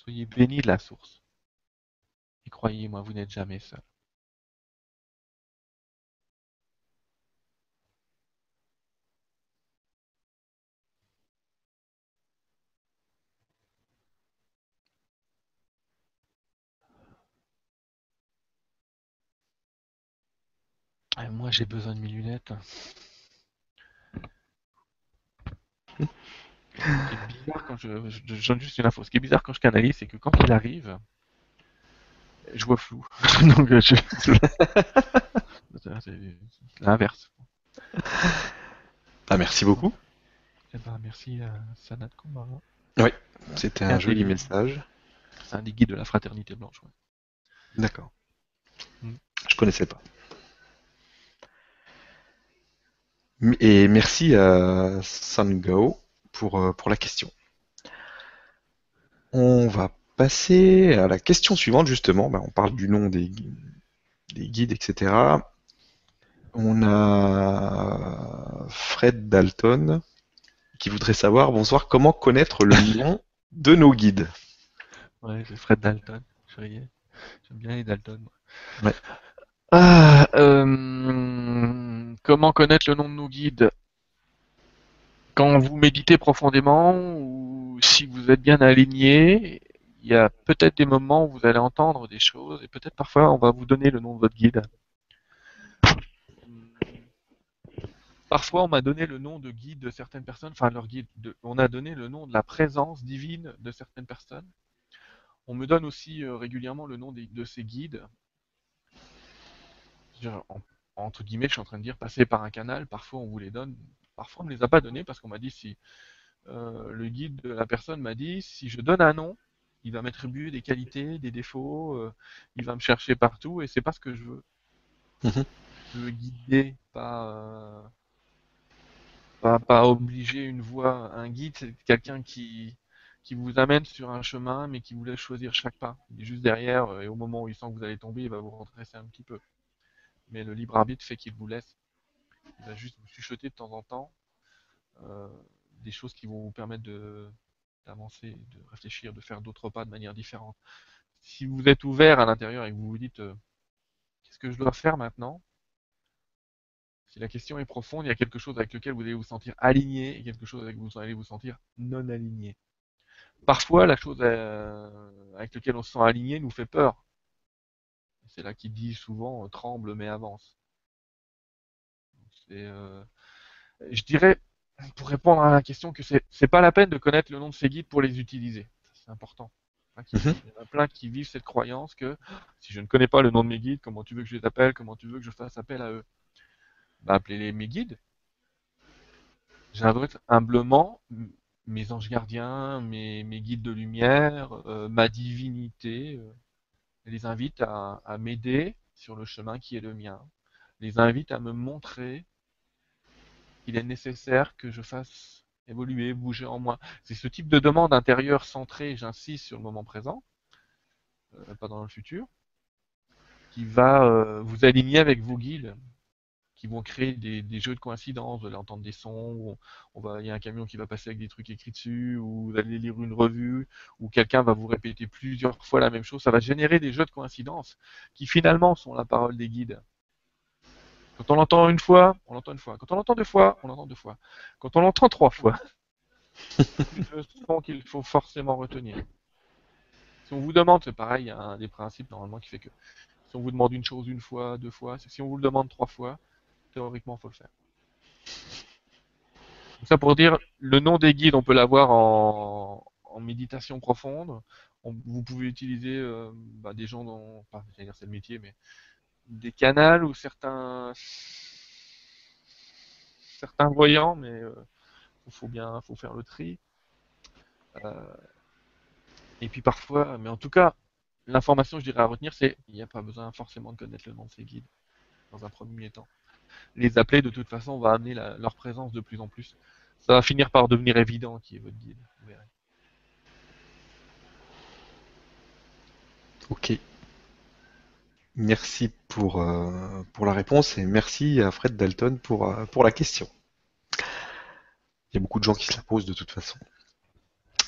Soyez bénis de la source. Et croyez-moi, vous n'êtes jamais seul. moi, j'ai besoin de mes lunettes. C'est bizarre quand je, je, donne juste une info. Ce qui est bizarre quand je canalise, c'est que quand il arrive, je vois flou. Donc je... c'est l'inverse. Ah, merci beaucoup. Eh ben, merci à Sanat Kumara. Oui, c'était un joli message. C'est un des guides de la fraternité blanche. D'accord. Mm. Je connaissais pas. Et merci à Sango pour, euh, pour la question. On va passer à la question suivante, justement. Ben, on parle du nom des, des guides, etc. On a Fred Dalton qui voudrait savoir, bonsoir, comment connaître le nom de nos guides? Ouais, c'est Fred Dalton, je J'aime bien les Dalton. Ouais. Ah, euh, comment connaître le nom de nos guides? Quand vous méditez profondément ou si vous êtes bien aligné, il y a peut-être des moments où vous allez entendre des choses et peut-être parfois on va vous donner le nom de votre guide. Parfois, on m'a donné le nom de guide de certaines personnes, enfin leur guide. on a donné le nom de la présence divine de certaines personnes. On me donne aussi euh, régulièrement le nom de ces guides entre guillemets, je suis en train de dire passer par un canal, parfois on vous les donne, parfois on ne les a pas donnés parce qu'on m'a dit si euh, le guide de la personne m'a dit si je donne un nom, Il va m'attribuer des qualités, des défauts, euh, il va me chercher partout et c'est pas ce que je veux. Mhm. Je veux guider, pas, euh, pas, pas obliger une voie. Un guide, c'est quelqu'un qui, qui vous amène sur un chemin mais qui vous laisse choisir chaque pas. Il est juste derrière et au moment où il sent que vous allez tomber, il va vous redresser un petit peu. Mais le libre arbitre fait qu'il vous laisse. Il va juste vous chuchoter de temps en temps euh, des choses qui vont vous permettre d'avancer, de réfléchir, de faire d'autres pas de manière différente. Si vous êtes ouvert à l'intérieur et que vous vous dites euh, qu'est-ce que je dois faire maintenant? Si la question est profonde, il y a quelque chose avec lequel vous allez vous sentir aligné et quelque chose avec lequel vous allez vous sentir non aligné. Parfois, la chose euh, avec laquelle on se sent aligné nous fait peur. C'est là qu'il dit souvent tremble mais avance. Euh, je dirais pour répondre à la question que c'est pas la peine de connaître le nom de ces guides pour les utiliser. C'est important. Hein, Mhm. Il y en a plein qui vivent cette croyance que si je ne connais pas le nom de mes guides, comment tu veux que je les appelle, comment tu veux que je fasse appel à eux? Bah appelez-les mes guides. J'invoque humblement mes anges gardiens, mes, mes guides de lumière, euh, ma divinité. euh, les invite à, à m'aider sur le chemin qui est le mien. Les invite à me montrer qu'il est nécessaire que je fasse évoluer, bouger en moi. C'est ce type de demande intérieure centrée, j'insiste sur le moment présent, euh, pas dans le futur, qui va euh, vous aligner avec vos guides, qui vont créer des, jeux de coïncidence. Vous allez entendre des sons, il y a un camion qui va passer avec des trucs écrits dessus, ou vous allez lire une revue, ou quelqu'un va vous répéter plusieurs fois la même chose. Ça va générer des jeux de coïncidence qui finalement sont la parole des guides. Quand on l'entend une fois, on l'entend une fois. Quand on l'entend deux fois, on l'entend deux fois. Quand on l'entend trois fois, c'est le son qu'il faut forcément retenir. Si on vous demande, c'est pareil, il y a un des principes normalement qui fait que si on vous demande une chose une fois, deux fois, si on vous le demande trois fois, théoriquement, il faut le faire. Donc ça pour dire, le nom des guides, on peut l'avoir en, en méditation profonde. On- vous pouvez utiliser euh, bah, des gens dont, pas, c'est le métier, mais des canals ou certains voyants, mais euh, faut bien, faut faire le tri. Euh, et puis parfois, mais en tout cas, l'information, je dirais à retenir, c'est il n'y a pas besoin forcément de connaître le nom de ces guides dans un premier temps. Les appeler, de toute façon, va amener leur présence de plus en plus. Ça va finir par devenir évident qui est votre guide. Ok. Merci pour, euh, pour la réponse et merci à Fred Dalton pour, euh, pour la question. Il y a beaucoup de gens qui se la posent de toute façon.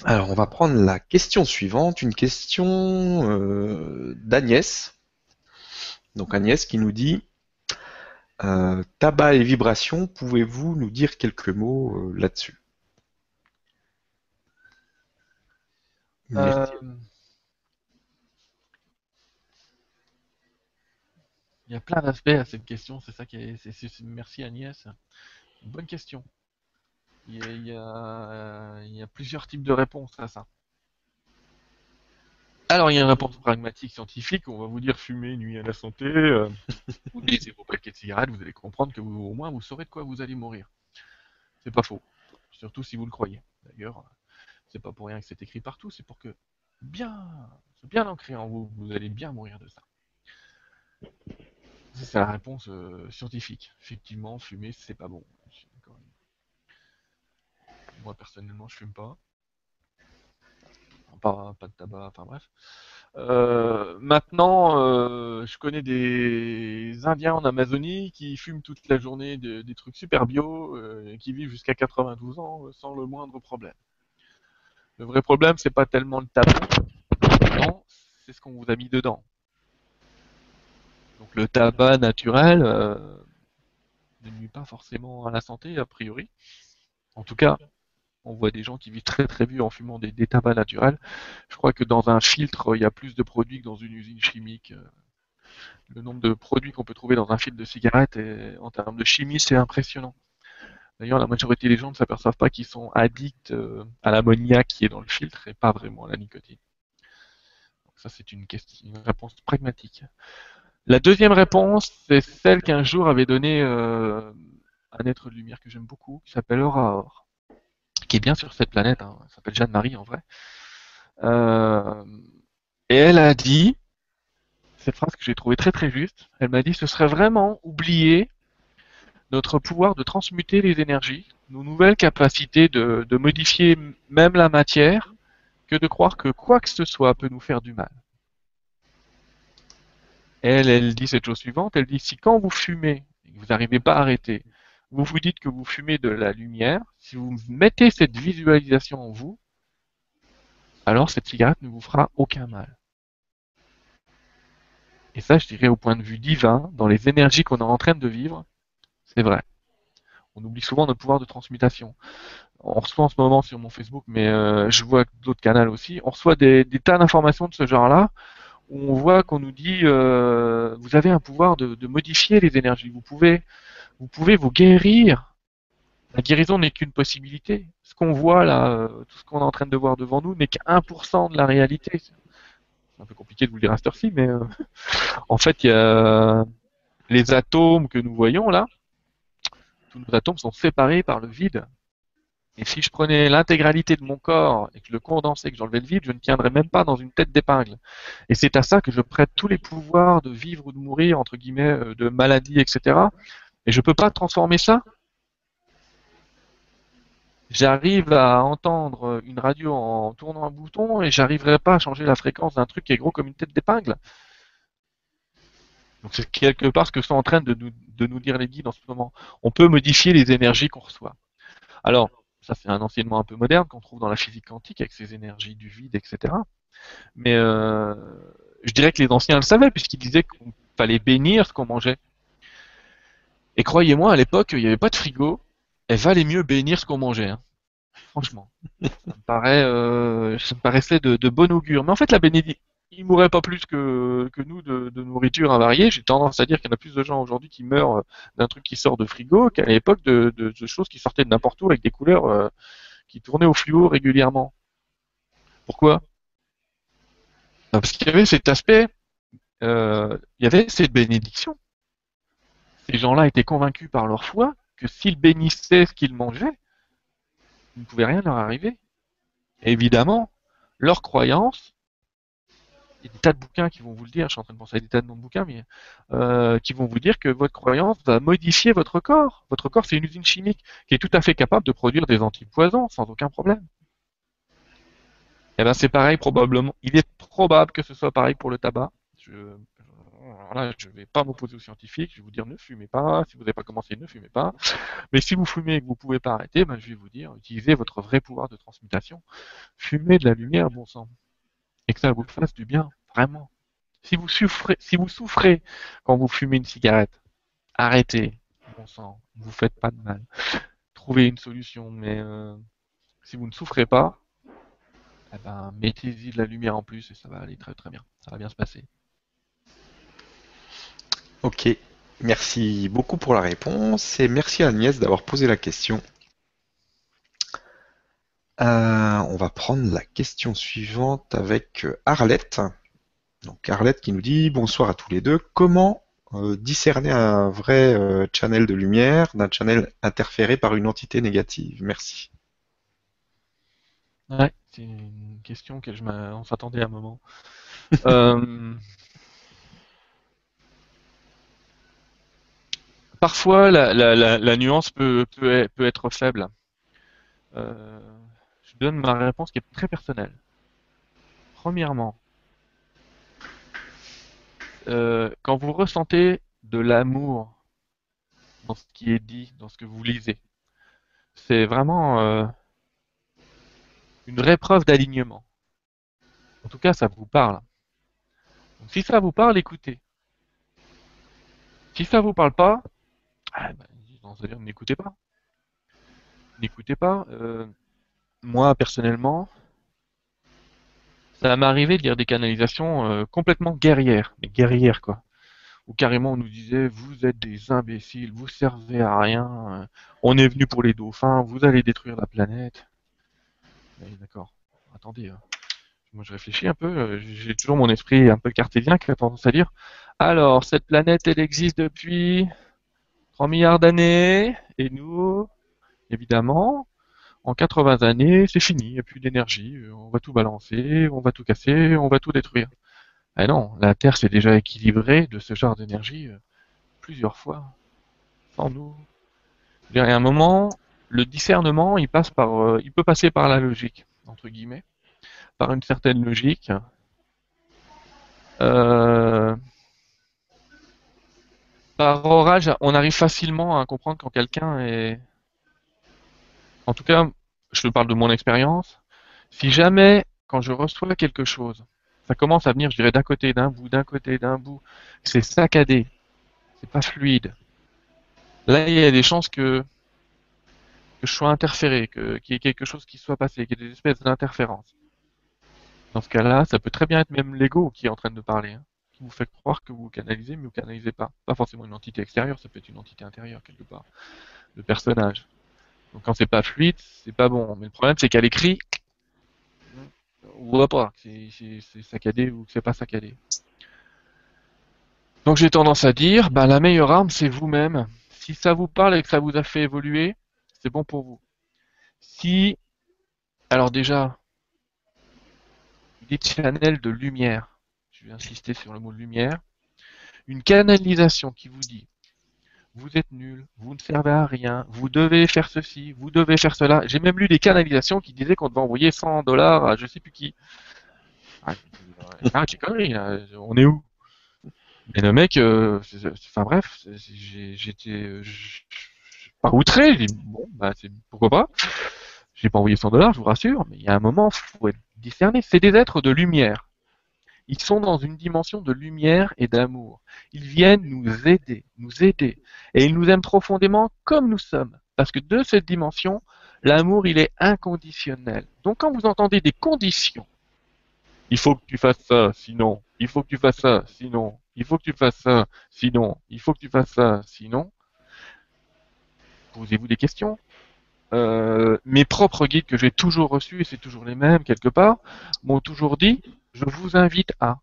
Alors, on va prendre la question suivante, une question euh, d'Agnès. Donc Agnès qui nous dit tabac et vibration, pouvez-vous nous dire quelques mots là-dessus? Merci. Il y a plein d'aspects à cette question, c'est ça qui est. merci Agnès. Bonne question. Il y a, il y a- il y a plusieurs types de réponses à ça. Alors, il y a une réponse pragmatique scientifique, on va vous dire fumer nuit à la santé, euh, vous lisez vos paquets de cigarettes, vous allez comprendre que vous, au moins vous saurez de quoi vous allez mourir. C'est pas faux. Surtout si vous le croyez. D'ailleurs, c'est pas pour rien que c'est écrit partout, c'est pour que bien, bien ancré en vous, vous allez bien mourir de ça. C'est la réponse euh, scientifique. Effectivement, fumer, c'est pas bon. Moi, personnellement, je fume pas. Pas, de tabac, enfin bref. Euh, maintenant, euh, je connais des Indiens en Amazonie qui fument toute la journée de- des trucs super bio et qui vivent jusqu'à 92 ans sans le moindre problème. Le vrai problème, c'est pas tellement le tabac, c'est ce qu'on vous a mis dedans. Donc le tabac naturel euh, ne nuit pas forcément à la santé, a priori. En tout cas, on voit des gens qui vivent très très vieux en fumant des, tabacs naturels. Je crois que dans un filtre, il y a plus de produits que dans une usine chimique. Euh, Le nombre de produits qu'on peut trouver dans un filtre de cigarette, en termes de chimie, c'est impressionnant. D'ailleurs, la majorité des gens ne s'aperçoivent pas qu'ils sont addicts euh, à l'ammoniac qui est dans le filtre et pas vraiment à la nicotine. Donc ça, c'est une, une réponse pragmatique. La deuxième réponse, c'est celle qu'un jour avait donnée euh, un être de lumière que j'aime beaucoup, qui s'appelle Aurore, qui est bien sur cette planète, hein, elle s'appelle Jeanne-Marie en vrai. Euh, et elle a dit, cette phrase que j'ai trouvée très très juste, elle m'a dit ce serait vraiment oublier notre pouvoir de transmuter les énergies, nos nouvelles capacités de modifier même la matière, que de croire que quoi que ce soit peut nous faire du mal. Elle, dit cette chose suivante, elle dit si quand vous fumez, vous n'arrivez pas à arrêter, vous vous dites que vous fumez de la lumière, si vous mettez cette visualisation en vous, alors cette cigarette ne vous fera aucun mal. Et ça, je dirais au point de vue divin, dans les énergies qu'on est en train de vivre, c'est vrai. On oublie souvent notre pouvoir de transmutation. On reçoit en ce moment sur mon Facebook, mais euh, je vois d'autres canaux aussi, on reçoit des, tas d'informations de ce genre-là, on voit qu'on nous dit, euh, vous avez un pouvoir de, de, modifier les énergies, vous pouvez, vous pouvez vous guérir. La guérison n'est qu'une possibilité. Ce qu'on voit là, euh, tout ce qu'on est en train de voir devant nous, n'est qu'un pour cent de la réalité. C'est un peu compliqué de vous le dire à cette heure-ci, mais en fait, il y a les atomes que nous voyons là, tous nos atomes sont séparés par le vide. Et si je prenais l'intégralité de mon corps et que je le condensais, que j'enlevais le vide, je ne tiendrais même pas dans une tête d'épingle. Et c'est à ça que je prête tous les pouvoirs de vivre ou de mourir, entre guillemets, euh, de maladie, etc. Et je ne peux pas transformer ça. J'arrive à entendre une radio en tournant un bouton et j'arriverai pas à changer la fréquence d'un truc qui est gros comme une tête d'épingle. Donc c'est quelque part ce que sont en train de nous, de nous dire les guides en ce moment. On peut modifier les énergies qu'on reçoit. Alors, ça c'est un enseignement un peu moderne qu'on trouve dans la physique quantique avec ces énergies du vide, etc. Mais euh, je dirais que les anciens le savaient puisqu'ils disaient qu'il fallait bénir ce qu'on mangeait. Et croyez-moi, à l'époque, il n'y avait pas de frigo. Elle valait mieux bénir ce qu'on mangeait. Hein. Franchement, ça me, paraît, euh, ça me paraissait de, de bon augure. Mais en fait, la bénédiction, il mourrait pas plus que, nous de, nourriture invariée. J'ai tendance à dire qu'il y en a plus de gens aujourd'hui qui meurent euh, d'un truc qui sort de frigo qu'à l'époque de, de, choses qui sortaient de n'importe où avec des couleurs euh, qui tournaient au fluo régulièrement. Pourquoi? Parce qu'il y avait cet aspect, euh, il y avait cette bénédiction. Ces gens-là étaient convaincus par leur foi que s'ils bénissaient ce qu'ils mangeaient, il ne pouvait rien leur arriver. Évidemment, leur croyance il y a des tas de bouquins qui vont vous le dire, je suis en train de penser à des tas de noms de bouquins, mais euh, qui vont vous dire que votre croyance va modifier votre corps. Votre corps, c'est une usine chimique qui est tout à fait capable de produire des antipoisons sans aucun problème. Eh ben c'est pareil probablement. Il est probable que ce soit pareil pour le tabac. Je, je ne vais pas m'opposer aux scientifiques, je vais vous dire ne fumez pas, si vous n'avez pas commencé, ne fumez pas. Mais si vous fumez et que vous ne pouvez pas arrêter, ben, je vais vous dire, utilisez votre vrai pouvoir de transmutation. Fumez de la lumière, bon sang et que ça vous fasse du bien, vraiment. Si vous souffrez, si vous souffrez quand vous fumez une cigarette, arrêtez, bon sang, ne vous faites pas de mal. Trouvez une solution, mais euh, si vous ne souffrez pas, eh ben, mettez-y de la lumière en plus et ça va aller très très bien. Ça va bien se passer. Ok, merci beaucoup pour la réponse et merci à Agnès d'avoir posé la question. Euh, on va prendre la question suivante avec euh, Arlette. Donc Arlette qui nous dit bonsoir à tous les deux. Comment euh, discerner un vrai channel de lumière d'un channel interféré par une entité négative? Merci. Ouais, c'est une question que je on s'attendait à un moment. Parfois, la, nuance peut, peut, être faible donne ma réponse qui est très personnelle. Premièrement, euh, quand vous ressentez de l'amour dans ce qui est dit, dans ce que vous lisez, c'est vraiment euh, une vraie preuve d'alignement. En tout cas, ça vous parle. Si ça vous parle, écoutez. Si ça vous parle pas, ah, ben, n'écoutez pas. N'écoutez pas. Euh, moi personnellement, ça m'est arrivé de lire des canalisations euh, complètement guerrières, mais guerrières quoi. Où carrément on nous disait vous êtes des imbéciles, vous servez à rien, euh, on est venu pour les dauphins, vous allez détruire la planète. D'accord, attendez, hein. moi je réfléchis un peu, euh, j'ai toujours mon esprit un peu cartésien qui a tendance à dire alors cette planète elle existe depuis 3 milliards d'années, et nous, évidemment, en 80 années, c'est fini, il n'y a plus d'énergie, euh, on va tout balancer, on va tout casser, on va tout détruire. Ah non, la Terre s'est déjà équilibrée de ce genre d'énergie euh, plusieurs fois, sans nous. Il y a un moment, le discernement, il euh, il peut passer par la logique, entre guillemets, par une certaine logique. par orage, on arrive facilement à comprendre quand quelqu'un est, en tout cas, je te parle de mon expérience. Si jamais, quand je reçois quelque chose, ça commence à venir, je dirais, d'un côté, d'un bout, d'un côté, d'un bout, c'est saccadé, c'est pas fluide. Là, il y a des chances que, je sois interféré, qu'il y ait quelque chose qui soit passé, qu'il y ait des espèces d'interférences. Dans ce cas-là, ça peut très bien être même l'ego qui est en train de parler, hein, qui vous fait croire que vous canalisez, mais vous canalisez pas. Pas forcément une entité extérieure, ça peut être une entité intérieure quelque part, le personnage. Donc quand c'est pas fluide, c'est pas bon. Mais le problème, c'est qu'à l'écrit, on voit pas que c'est saccadé ou que c'est pas saccadé. Donc j'ai tendance à dire, bah, la meilleure arme, c'est vous-même. Si ça vous parle et que ça vous a fait évoluer, c'est bon pour vous. Si, alors déjà, des channels de lumière, je vais insister sur le mot lumière, une canalisation qui vous dit, vous êtes nul, vous ne servez à rien, vous devez faire ceci, vous devez faire cela. J'ai même lu des canalisations qui disaient qu'on devait envoyer 100 dollars à je sais plus qui. Ah, ah conneries, on est où? Mais le mec, euh, enfin bref, j'étais euh, pas outré, j'ai dit, bon, bah, pourquoi pas? J'ai pas envoyé 100 dollars, je vous rassure, mais il y a un moment, il faut être discerné. C'est des êtres de lumière. Ils sont dans une dimension de lumière et d'amour. Ils viennent nous aider, nous aider. Et ils nous aiment profondément comme nous sommes. Parce que de cette dimension, l'amour, il est inconditionnel. Donc quand vous entendez des conditions, il faut que tu fasses ça, sinon, il faut que tu fasses ça, sinon, il faut que tu fasses ça, sinon, il faut que tu fasses ça, sinon, posez-vous des questions. Euh, mes propres guides que j'ai toujours reçus, et c'est toujours les mêmes quelque part, m'ont toujours dit je vous invite à.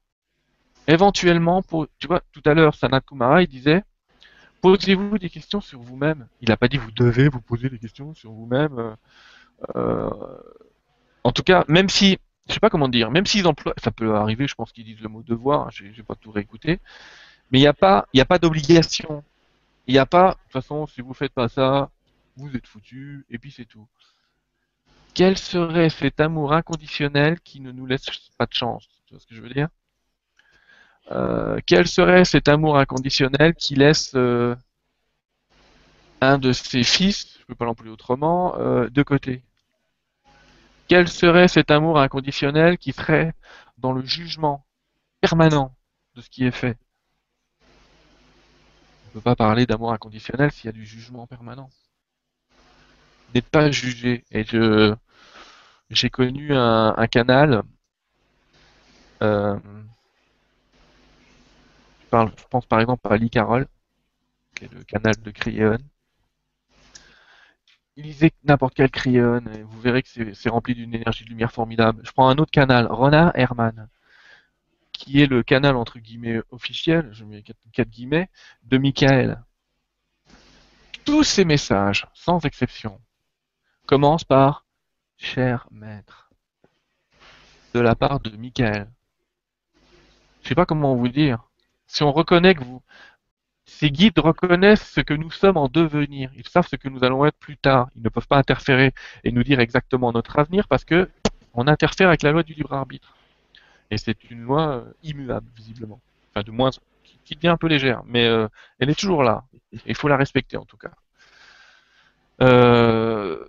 Éventuellement, tu vois, tout à l'heure, Sanat Kumara, il disait, posez-vous des questions sur vous-même. Il n'a pas dit vous devez vous poser des questions sur vous-même. Euh, euh, en tout cas, même si, je sais pas comment dire, même s'ils emploient, ça peut arriver, je pense qu'ils disent le mot devoir, je j'ai pas tout réécouté, mais il n'y a pas, a pas d'obligation. Il n'y a pas, de toute façon, si vous faites pas ça, vous êtes foutu, et puis c'est tout. Quel serait cet amour inconditionnel qui ne nous laisse pas de chance? Tu vois ce que je veux dire? Euh, Quel serait cet amour inconditionnel qui laisse euh, un de ses fils, je ne peux pas l'employer autrement, euh, de côté? Quel serait cet amour inconditionnel qui serait dans le jugement permanent de ce qui est fait? On ne peut pas parler d'amour inconditionnel s'il y a du jugement permanent. N'êtes pas jugé. Et je j'ai connu un, canal. Euh, je, parle, je pense par exemple à Lee Carroll, qui est le canal de Cryon. Lisez n'importe quel Cryon et vous verrez que c'est rempli d'une énergie de lumière formidable. Je prends un autre canal, Rona Herman, qui est le canal entre guillemets officiel, je mets quatre guillemets, de Michael. Tous ces messages, sans exception, commence par Cher maître, de la part de Michael. Je sais pas comment vous dire. Si on reconnaît que vous, ces guides reconnaissent ce que nous sommes en devenir. Ils savent ce que nous allons être plus tard. Ils ne peuvent pas interférer et nous dire exactement notre avenir parce que on interfère avec la loi du libre arbitre. Et c'est une loi euh, immuable, visiblement. Enfin, de moins, qui devient un peu légère, mais euh, elle est toujours là. Il faut la respecter en tout cas. Euh,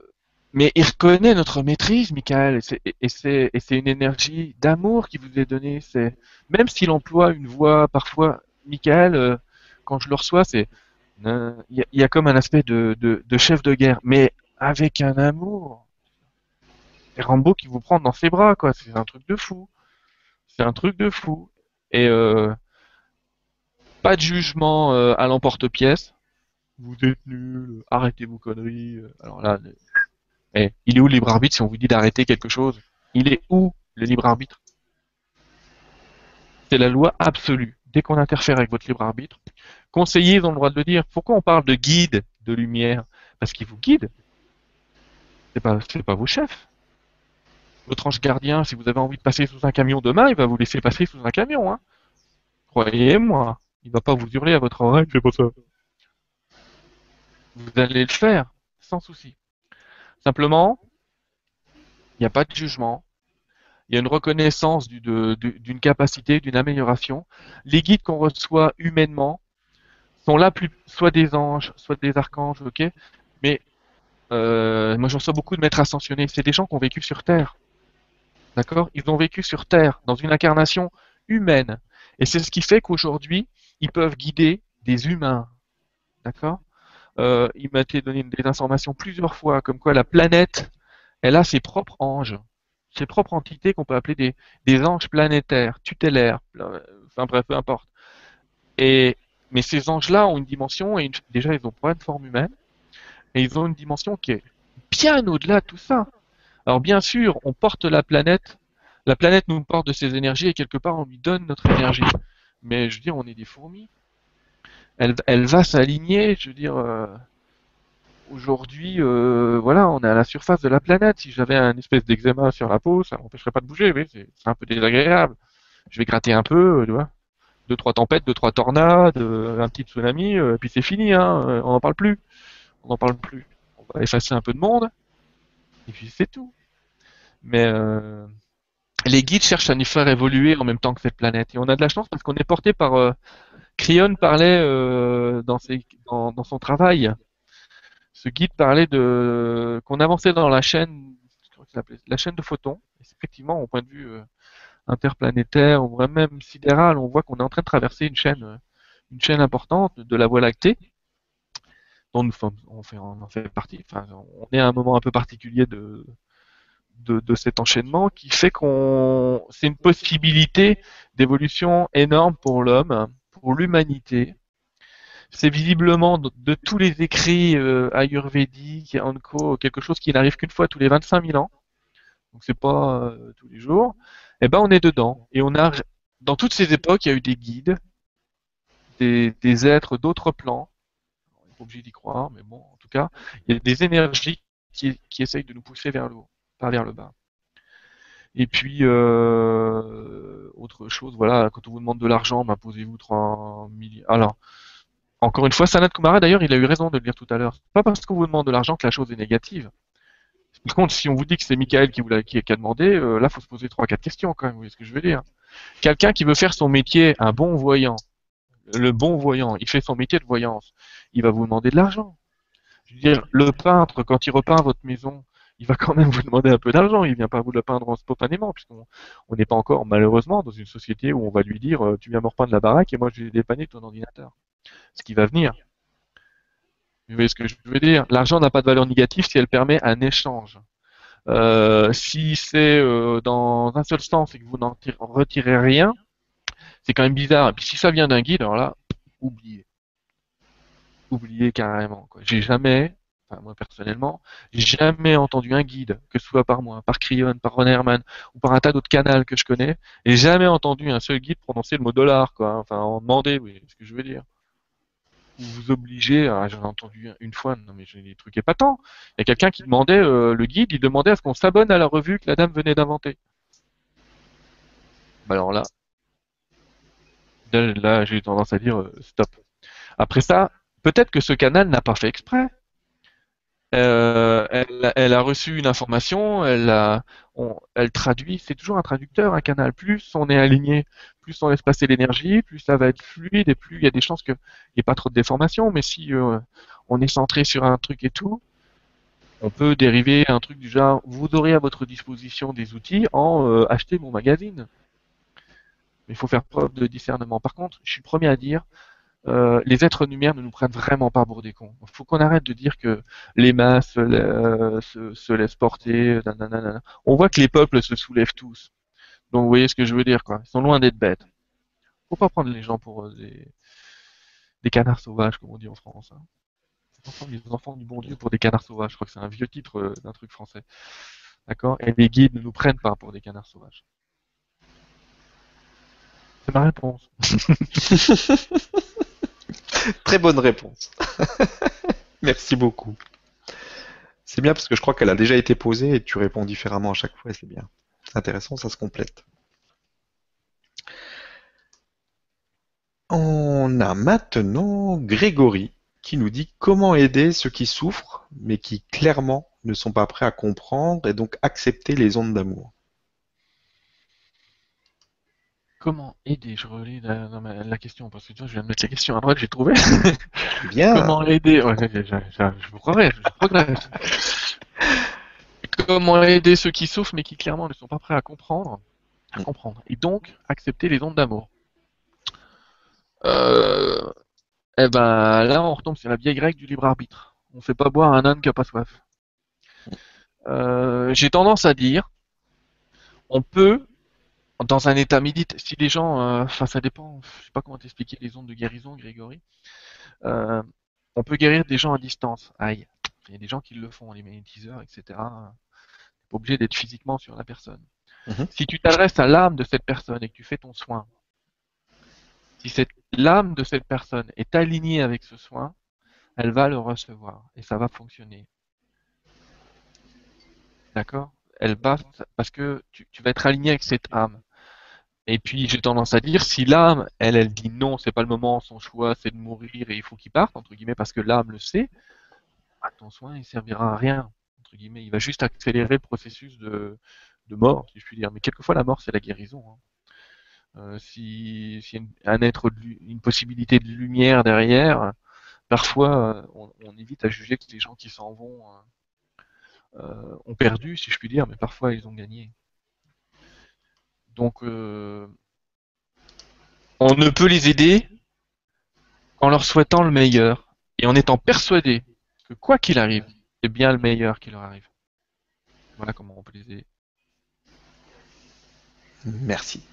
mais il reconnaît notre maîtrise, Michael, et c'est une énergie d'amour qui vous est donnée. C'est même s'il emploie une voix parfois, Michael, euh, quand je le reçois, c'est euh, il y, a comme un aspect de, de, chef de guerre, mais avec un amour. C'est Rambo qui vous prend dans ses bras, quoi. C'est un truc de fou. C'est un truc de fou. Et euh, pas de jugement à l'emporte-pièce. Vous êtes nul, arrêtez vos conneries. Alors là, eh, il est où le libre arbitre si on vous dit d'arrêter quelque chose? Il est où le libre arbitre? C'est la loi absolue. Dès qu'on interfère avec votre libre arbitre, conseillers ont le droit de le dire. Pourquoi on parle de guide de lumière? Parce qu'il vous guide. C'est pas, c'est pas vos chefs. Votre ange gardien, si vous avez envie de passer sous un camion demain, il va vous laisser passer sous un camion, hein. Croyez-moi, il va pas vous hurler à votre oreille, fais pas ça. Vous allez le faire, sans souci. Simplement, il n'y a pas de jugement. Il y a une reconnaissance d'une capacité, d'une amélioration. Les guides qu'on reçoit humainement sont là soit des anges, soit des archanges, ok? Mais euh, moi, j'en reçois beaucoup de maîtres ascensionnés. C'est des gens qui ont vécu sur Terre. D'accord? Ils ont vécu sur Terre, dans une incarnation humaine. Et c'est ce qui fait qu'aujourd'hui, ils peuvent guider des humains. D'accord? Euh, Il m'a été donné des informations plusieurs fois, comme quoi la planète, elle a ses propres anges, ses propres entités qu'on peut appeler des, anges planétaires, tutélaires, enfin bref, peu importe. Et, mais ces anges-là ont une dimension, et déjà, ils n'ont pas une forme humaine, et ils ont une dimension qui est bien au-delà de tout ça. Alors bien sûr, on porte la planète, la planète nous porte de ses énergies et quelque part on lui donne notre énergie. Mais je veux dire, on est des fourmis. Elle, va s'aligner, je veux dire, euh, aujourd'hui, euh, voilà, on est à la surface de la planète. Si j'avais un espèce d'eczéma sur la peau, ça m'empêcherait pas de bouger, oui, c'est un peu désagréable. Je vais gratter un peu, euh, tu vois. Deux, trois tempêtes, deux, trois tornades, euh, un petit tsunami, et puis c'est fini, hein, on n'en parle plus. On n'en parle plus. On va effacer un peu de monde, et puis c'est tout. Mais euh, les guides cherchent à nous faire évoluer en même temps que cette planète. Et on a de la chance parce qu'on est porté par. Euh, Cryon parlait euh, dans, son travail. Ce guide parlait de qu'on avançait dans la chaîne, la chaîne de photons. Et effectivement, au point de vue euh, interplanétaire ou même sidéral, on voit qu'on est en train de traverser une chaîne, euh, une chaîne importante de la Voie lactée, dont nous sommes, on, fait, on en fait partie. Enfin, on est à un moment un peu particulier de, de, de cet enchaînement qui fait qu'on c'est une possibilité d'évolution énorme pour l'homme, pour l'humanité. C'est visiblement de, tous les écrits euh, ayurvédiques, Anko, quelque chose qui n'arrive qu'une fois tous les 25 000 ans. Donc c'est pas euh, tous les jours. Et ben on est dedans. Et on a dans toutes ces époques, il y a eu des guides, des, êtres d'autres plans. On n'est pas obligé d'y croire, mais bon, en tout cas, il y a des énergies qui essayent de nous pousser vers le haut, pas vers le bas. Et puis, euh, autre chose, voilà, quand on vous demande de l'argent, bah, posez-vous 3 millions. Alors, encore une fois, Sanat Kumara, d'ailleurs, il a eu raison de le dire tout à l'heure. Pas parce qu'on vous demande de l'argent que la chose est négative. Par contre, si on vous dit que c'est Michael qui, vous l'a, qui, a demandé, euh, là, faut se poser trois, quatre questions quand même. Vous voyez ce que je veux dire Quelqu'un qui veut faire son métier, un bon voyant, le bon voyant, il fait son métier de voyance, il va vous demander de l'argent. Je veux dire, le peintre, quand il repeint votre maison, il va quand même vous demander un peu d'argent. Il vient pas vous le peindre spontanément, puisqu'on on n'est pas encore, malheureusement, dans une société où on va lui dire euh, tu viens me repeindre la baraque et moi je vais dépanner ton ordinateur. Ce qui va venir. Vous voyez ce que je veux dire? L'argent n'a pas de valeur négative si elle permet un échange. Euh, si c'est euh, dans un seul sens et que vous n'en retirez rien, c'est quand même bizarre. Et puis si ça vient d'un guide, alors là, oubliez. Oubliez carrément. J'ai jamais, enfin moi personnellement, j'ai jamais entendu un guide, que ce soit par moi, par Cryon, par Ron Herman, ou par un tas d'autres canals que je connais, et jamais entendu un seul guide prononcer le mot dollar, quoi. Enfin, en demander, oui, ce que je veux dire vous vous obligez, ah, j'en ai entendu une fois, non mais j'ai des trucs épatants. Il y a quelqu'un qui demandait, euh, le guide, il demandait à ce qu'on s'abonne à la revue que la dame venait d'inventer. Bah alors là, là, là j'ai tendance à dire euh, stop. Après ça, peut-être que ce canal n'a pas fait exprès. Euh, elle, a reçu une information, elle, traduit, c'est toujours un traducteur, un canal. Plus on est aligné, plus on laisse passer l'énergie, plus ça va être fluide et plus il y a des chances qu'il n'y ait pas trop de déformation. Mais si euh, on est centré sur un truc et tout, on peut dériver un truc du genre, vous aurez à votre disposition des outils en euh, mon magazine. Il faut faire preuve de discernement. Par contre, je suis le premier à dire, euh, les êtres lumière ne nous prennent vraiment pas pour des cons. Il faut qu'on arrête de dire que les masses euh, se, se, laissent porter. Nanana. On voit que les peuples se soulèvent tous. Donc vous voyez ce que je veux dire, quoi. Ils sont loin d'être bêtes. Faut pas prendre les gens pour euh, des, canards sauvages, comme on dit en France. Hein. Les, enfants, les enfants du bon Dieu pour des canards sauvages. Je crois que c'est un vieux titre euh, d'un truc français. D'accord? Et les guides ne nous prennent pas pour des canards sauvages. C'est ma réponse. Très bonne réponse. Merci beaucoup. C'est bien parce que je crois qu'elle a déjà été posée et tu réponds différemment à chaque fois c'est bien. C'est intéressant, ça se complète. On a maintenant Grégory qui nous dit comment aider ceux qui souffrent mais qui clairement ne sont pas prêts à comprendre et donc accepter les ondes d'amour. Comment aider Je relis la, question parce que tu vois, je viens de mettre la question à droite, j'ai trouvé. Bien. comment aider je, vous croirais, je progresse. comment aider ceux qui souffrent mais qui clairement ne sont pas prêts à comprendre, à comprendre et donc accepter les ondes d'amour. Euh, eh ben là, on retombe sur la vieille grecque du libre arbitre. On fait pas boire un âne qui a pas soif. Euh, j'ai tendance à dire, on peut dans un état médite, si les gens, euh, enfin ça dépend, je sais pas comment t'expliquer les ondes de guérison, Grégory. Euh, on peut guérir des gens à distance. Aïe, il y a des gens qui le font, les magnétiseurs, etc. T'es pas obligé d'être physiquement sur la personne. Mhm. Si tu t'adresses à l'âme de cette personne et que tu fais ton soin, si cette l'âme de cette personne est alignée avec ce soin, elle va le recevoir et ça va fonctionner. D'accord? Elle va parce que tu, tu, vas être aligné avec cette âme. Et puis j'ai tendance à dire, si l'âme, elle, elle dit non, c'est pas le moment, son choix, c'est de mourir et il faut qu'il parte, entre guillemets, parce que l'âme le sait, bah, ton soin, il servira à rien, entre guillemets. Il va juste accélérer le processus de, de mort, si je puis dire. Mais quelquefois, la mort, c'est la guérison. Hein. Euh, si, si un être, une possibilité de lumière derrière, parfois, euh, on, évite à juger que les gens qui s'en vont euh, ont perdu, si je puis dire, mais parfois ils ont gagné. Donc, euh, on ne peut les aider qu'en leur souhaitant le meilleur et en étant persuadé que quoi qu'il arrive, c'est bien le meilleur qui leur arrive. Voilà comment on peut les aider. Merci.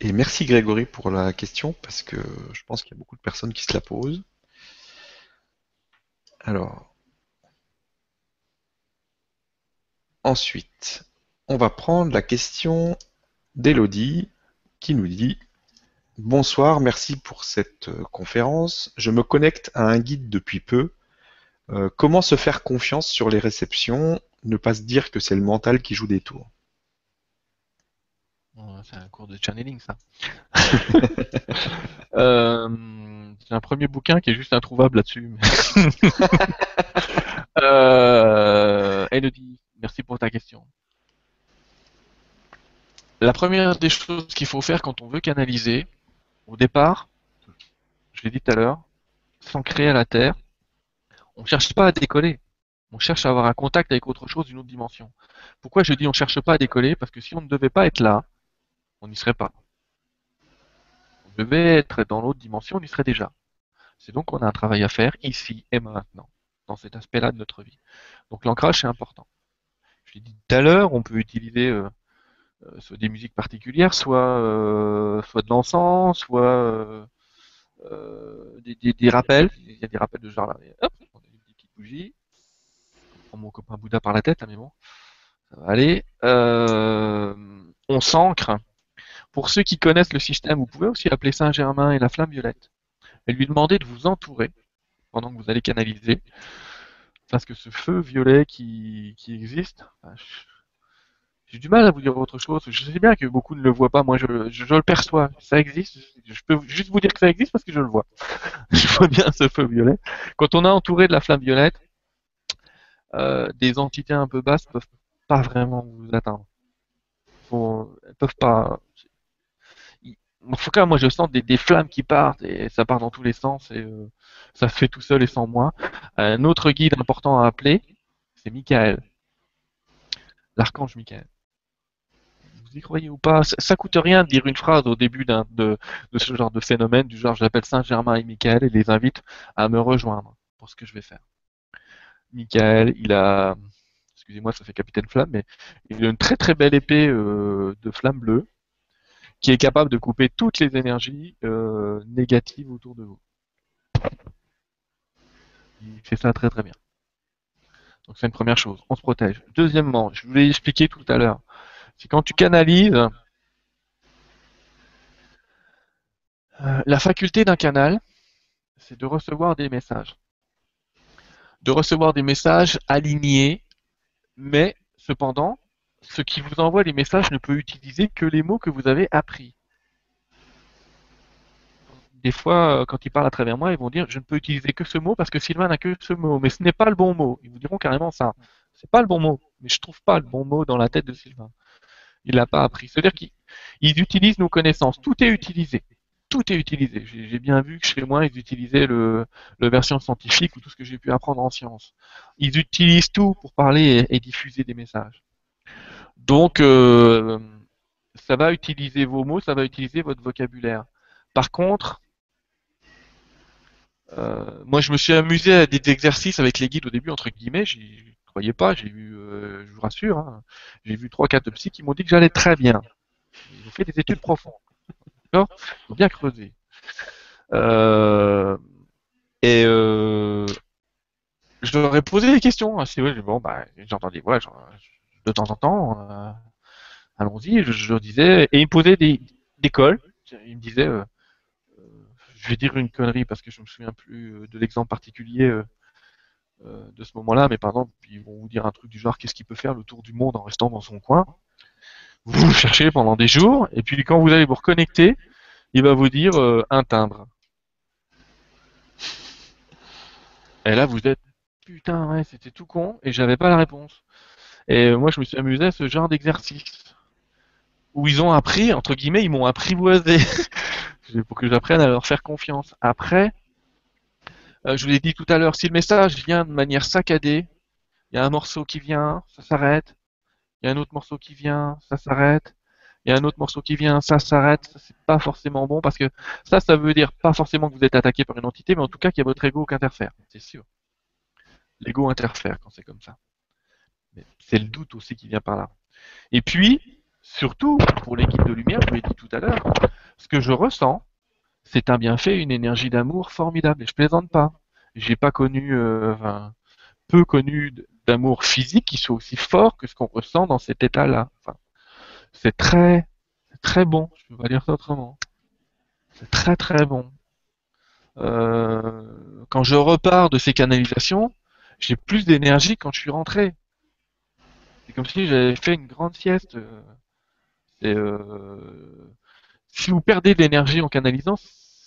Et merci Grégory pour la question parce que je pense qu'il y a beaucoup de personnes qui se la posent. Alors, ensuite, on va prendre la question d'Elodie qui nous dit Bonsoir, merci pour cette euh, conférence. Je me connecte à un guide depuis peu. Euh, comment se faire confiance sur les réceptions Ne pas se dire que c'est le mental qui joue des tours? c'est un cours de channeling, ça. euh, c'est un premier bouquin qui est juste introuvable là-dessus. euh, Elodie, merci pour ta question la première des choses qu'il faut faire quand on veut canaliser, au départ, je l'ai dit tout à l'heure, s'ancrer à la Terre, on ne cherche pas à décoller. On cherche à avoir un contact avec autre chose d'une autre dimension. Pourquoi je dis on ne cherche pas à décoller? Parce que si on ne devait pas être là, on n'y serait pas. On devait être dans l'autre dimension, on y serait déjà. C'est donc qu'on a un travail à faire ici et maintenant, dans cet aspect-là de notre vie. Donc l'ancrage, c'est important. Je l'ai dit tout à l'heure, on peut utiliser euh, soit des musiques particulières, soit, euh, soit de l'encens, soit euh, des, rappels. Il y a des rappels de genre là. Hop, on a une petite bougie. On prend mon copain Bouddha par la tête, hein, mais bon, ça on s'ancre. Pour ceux qui connaissent le système, vous pouvez aussi appeler Saint-Germain et la flamme violette et lui demander de vous entourer pendant que vous allez canaliser. Parce que ce feu violet qui, qui existe, j'ai du mal à vous dire autre chose. Je sais bien que beaucoup ne le voient pas. Moi, je, le perçois. Ça existe. Je peux juste vous dire que ça existe parce que je le vois. je vois bien ce feu violet. Quand on est entouré de la flamme violette, euh, des entités un peu basses peuvent pas vraiment vous atteindre. Elles peuvent pas. En tout cas, moi, je sens des, flammes qui partent et ça part dans tous les sens et euh, ça se fait tout seul et sans moi. Un autre guide important à appeler, c'est Michael l'archange Michael y croyez ou pas, ça, coûte rien de dire une phrase au début de, de, ce genre de phénomène, du genre j'appelle Saint-Germain et Michael et les invite à me rejoindre pour ce que je vais faire. Michael, il a, excusez-moi, ça fait Capitaine Flamme, mais il a une très très belle épée euh, de flamme bleue qui est capable de couper toutes les énergies euh, négatives autour de vous. Il fait ça très très bien. Donc c'est une première chose, on se protège. Deuxièmement, je vous l'ai expliqué tout à l'heure, c'est quand tu canalises euh, la faculté d'un canal, c'est de recevoir des messages. de recevoir des messages alignés, mais cependant, ce qui vous envoie les messages ne peut utiliser que les mots que vous avez appris. Des fois, euh, quand ils parlent à travers moi, ils vont dire je ne peux utiliser que ce mot parce que Sylvain n'a que ce mot, mais ce n'est pas le bon mot. Ils vous diront carrément ça. C'est pas le bon mot, mais je trouve pas le bon mot dans la tête de Sylvain. Il l'a pas appris. C'est-à-dire qu'ils utilisent nos connaissances. Tout est utilisé. Tout est utilisé. J'ai bien vu que chez moi, ils utilisaient le, version scientifique ou tout ce que j'ai pu apprendre en sciences. Ils utilisent tout pour parler et, diffuser des messages. Donc, euh, ça va utiliser vos mots, ça va utiliser votre vocabulaire. Par contre, euh, moi, je me suis amusé à des exercices avec les guides au début, entre guillemets. Croyais pas. J'ai vu, euh, je vous rassure, hein, j'ai vu trois, quatre psy qui m'ont dit que j'allais très bien. Ils ont fait des études profondes. D'accord? Ils ont bien creusé. Euh, et je leur ai posé des questions. Hein, bon, bah, j'entendais, voilà, de temps en temps, allons-y. Je, leur disais, et ils me posaient des, cols. Ils me disaient je vais dire une connerie parce que je me souviens plus euh, de l'exemple particulier euh, euh, de ce moment-là, mais par exemple, ils vont vous dire un truc du genre qu'est-ce qu'il peut faire le tour du monde en restant dans son coin? Vous le cherchez pendant des jours, et puis quand vous allez vous reconnecter, il va vous dire un timbre. Et là, vous êtes putain, ouais, c'était tout con, et j'avais pas la réponse. Et moi, je me suis amusé à ce genre d'exercice où ils ont appris, entre guillemets, ils m'ont apprivoisé. pour que j'apprenne à leur faire confiance. Après, euh, je vous l'ai dit tout à l'heure, si le message vient de manière saccadée, il y a un morceau qui vient, ça s'arrête. Il y a un autre morceau qui vient, ça s'arrête. Il y a un autre morceau qui vient, ça s'arrête. C'est pas forcément bon parce que ça, ça veut dire pas forcément que vous êtes attaqué par une entité, mais en tout cas qu'il y a votre ego qui interfère. C'est sûr. L'ego interfère quand c'est comme ça. Mais c'est le doute aussi qui vient par là. Et puis, surtout, pour l'équipe de lumière, je vous l'ai dit tout à l'heure, ce que je ressens, c'est un bienfait, une énergie d'amour formidable. Et je plaisante pas. J'ai pas connu, euh, peu connu d'amour physique qui soit aussi fort que ce qu'on ressent dans cet état-là. C'est très, très bon. Je peux pas dire ça autrement. C'est très très bon. Euh, quand je repars de ces canalisations, j'ai plus d'énergie quand je suis rentré. C'est comme si j'avais fait une grande sieste. C'est euh, si vous perdez de l'énergie en canalisant,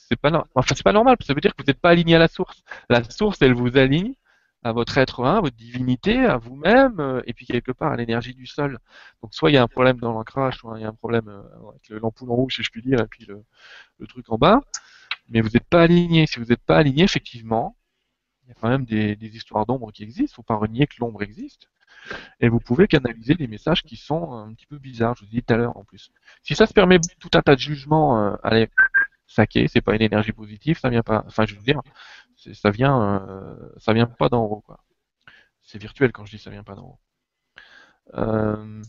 c'est pas enfin c'est pas normal, ça veut dire que vous n'êtes pas aligné à la source. La source, elle vous aligne à votre être un, à votre divinité, à vous-même, euh, et puis quelque part à l'énergie du sol. Donc soit il y a un problème dans l'ancrage, soit il y a un problème euh, avec l'ampoule en rouge, si je puis dire, et puis le, truc en bas. Mais vous n'êtes pas aligné. Si vous n'êtes pas aligné, effectivement, il y a quand même des, histoires d'ombre qui existent. Il faut pas renier que l'ombre existe et vous pouvez canaliser des messages qui sont un petit peu bizarres, je vous dit tout à l'heure en plus. Si ça se permet tout un tas de jugements, euh, allez, saquer, c'est pas une énergie positive, ça vient pas, enfin je veux dire, ça vient, euh, ça vient pas d'en haut quoi. C'est virtuel quand je dis ça vient pas d'en haut. Euh,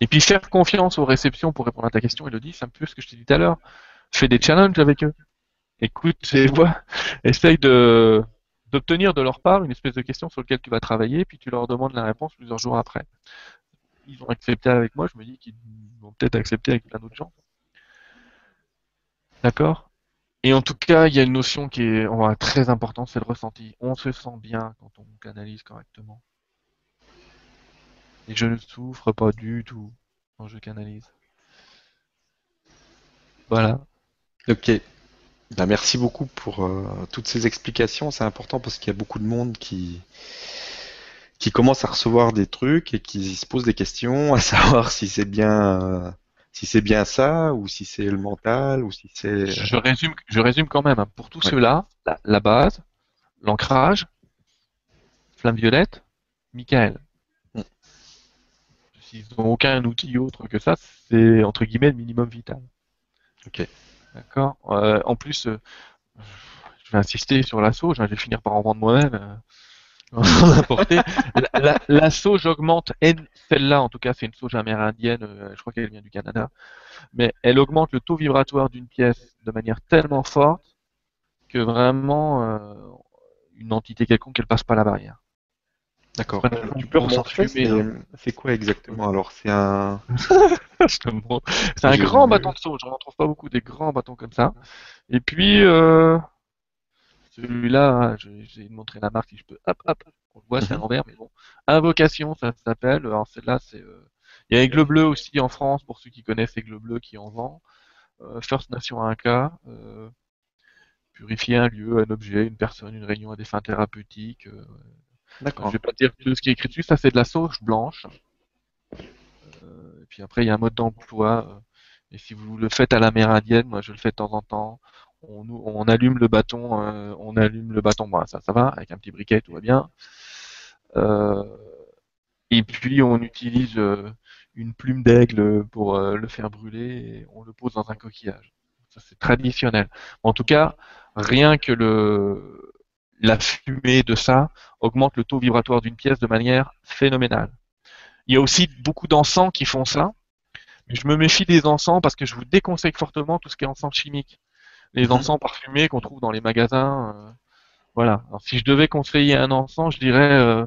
et puis faire confiance aux réceptions pour répondre à ta question, Elodie, c'est un peu ce que je t'ai dit tout à l'heure. Fais des challenges avec eux. Écoute, vois, essaye d'obtenir de leur part une espèce de question sur laquelle tu vas travailler, puis tu leur demandes la réponse plusieurs jours après. Ils ont accepté avec moi, je me dis qu'ils vont peut-être accepter avec plein d'autres gens. D'accord? Et en tout cas, il y a une notion qui est très importante, c'est le ressenti. On se sent bien quand on canalise correctement. Et je ne souffre pas du tout quand je canalise. Voilà. Ok. Ben, merci beaucoup pour euh, toutes ces explications. C'est important parce qu'il y a beaucoup de monde qui, qui commence à recevoir des trucs et qui se pose des questions à savoir si c'est bien, euh, si c'est bien ça ou si c'est le mental ou si c'est. Je résume, je résume quand même. Hein. Pour tout cela, la, base, l'ancrage, flamme violette, Michael. Mm. S'ils n'ont aucun outil autre que ça, c'est entre guillemets le minimum vital. Ok. D'accord. Euh, en plus, euh, je vais insister sur l'assaut. Je vais finir par en vendre moi-même. Euh, l'assaut, j'augmente. Celle-là, en tout cas, c'est une sauge amérindienne. je crois qu'elle vient du Canada. Mais elle augmente le taux vibratoire d'une pièce de manière tellement forte que vraiment une entité quelconque, elle passe pas la barrière. D'accord. Tu peux ressortir C'est quoi exactement alors? C'est un. c'est un grand bâton de saut. J'en trouve pas beaucoup des grands bâtons comme ça. Et puis, euh... Celui-là, hein, j'ai montré la marque si je peux. Hop, hop, on le voit, c'est à Mhm. l'envers, mais bon. Invocation, ça s'appelle. Alors celle-là, c'est. euh, Il y a Aigle Bleu aussi en France, pour ceux qui connaissent Aigle Bleu qui en vend. Euh, First Nation Inca. Euh, purifier un lieu, un objet, une personne, une réunion à des fins thérapeutiques. Euh, je D'accord. vais pas dire tout ce qui est écrit dessus, ça c'est de la sauge blanche. Euh, et puis après, il y a un mode d'emploi. euh, et si vous le faites à l'amérindienne, moi je le fais de temps en temps. On, allume le bâton, euh, on allume le bâton, bon, ça, ça va, avec un petit briquet, tout va bien. Euh, et puis on utilise euh, une plume d'aigle pour euh, le faire brûler et on le pose dans un coquillage. Ça c'est traditionnel. En tout cas, rien que le la fumée de ça augmente le taux vibratoire d'une pièce de manière phénoménale. Il y a aussi beaucoup d'encens qui font ça, mais je me méfie des encens parce que je vous déconseille fortement tout ce qui est encens chimique. Les Mhm. encens parfumés qu'on trouve dans les magasins, euh, voilà. Alors, si je devais conseiller un encens, je dirais euh,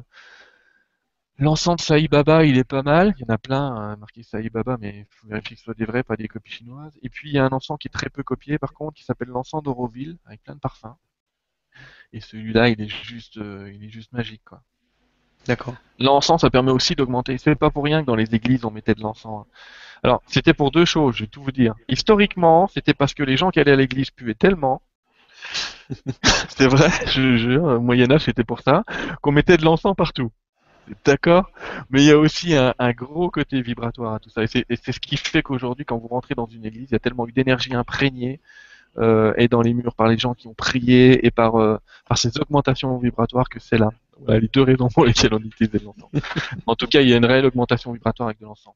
l'encens de Saï Baba, il est pas mal. Il y en a plein euh, marqué Saï Baba, mais il faut vérifier que ce soit des vrais, pas des copies chinoises. Et puis il y a un encens qui est très peu copié, par contre, qui s'appelle l'encens d'Auroville, avec plein de parfums. Et celui-là, il est juste, euh, il est juste magique, quoi. D'accord. L'encens, ça permet aussi d'augmenter. C'est pas pour rien que dans les églises, on mettait de l'encens. hein. Alors, c'était pour deux choses, je vais tout vous dire. Historiquement, c'était parce que les gens qui allaient à l'église puaient tellement. c'est vrai, je jure, au Moyen-Âge, c'était pour ça, qu'on mettait de l'encens partout. D'accord? Mais il y a aussi un, un gros côté vibratoire à tout ça. Et c'est ce qui fait qu'aujourd'hui, quand vous rentrez dans une église, il y a tellement eu d'énergie imprégnée et dans les murs par les gens qui ont prié et par, euh, par ces augmentations vibratoires que c'est là. Voilà les deux raisons pour lesquelles on utilise de l'encens. en tout cas, il y a une réelle augmentation vibratoire avec de l'encens.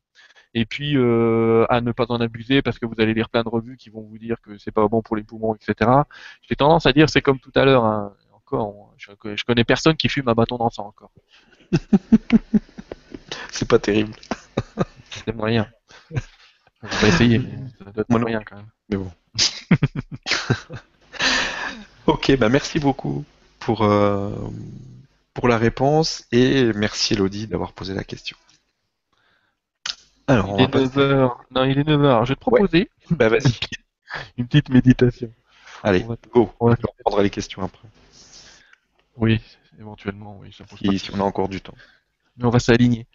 Et puis, euh, à ne pas en abuser parce que vous allez lire plein de revues qui vont vous dire que c'est pas bon pour les poumons, etc. J'ai tendance à dire c'est comme tout à l'heure. Hein. Encore, on- je, je connais personne qui fume un bâton d'encens encore. C'est pas terrible. C'est moyen. On va essayer, ça doit être moyen quand même. Mais bon. ok, bah merci beaucoup pour, euh, pour la réponse et merci Elodie d'avoir posé la question. Alors, Il est passer. 9h. Non, il est 9h. Je vais te proposer Bah vas-y, une petite méditation. allez, On va- go. on va- Je reprendrai les questions après, Oui, éventuellement, oui, ça pose pas de si, on a encore du temps. Mais on va s'aligner.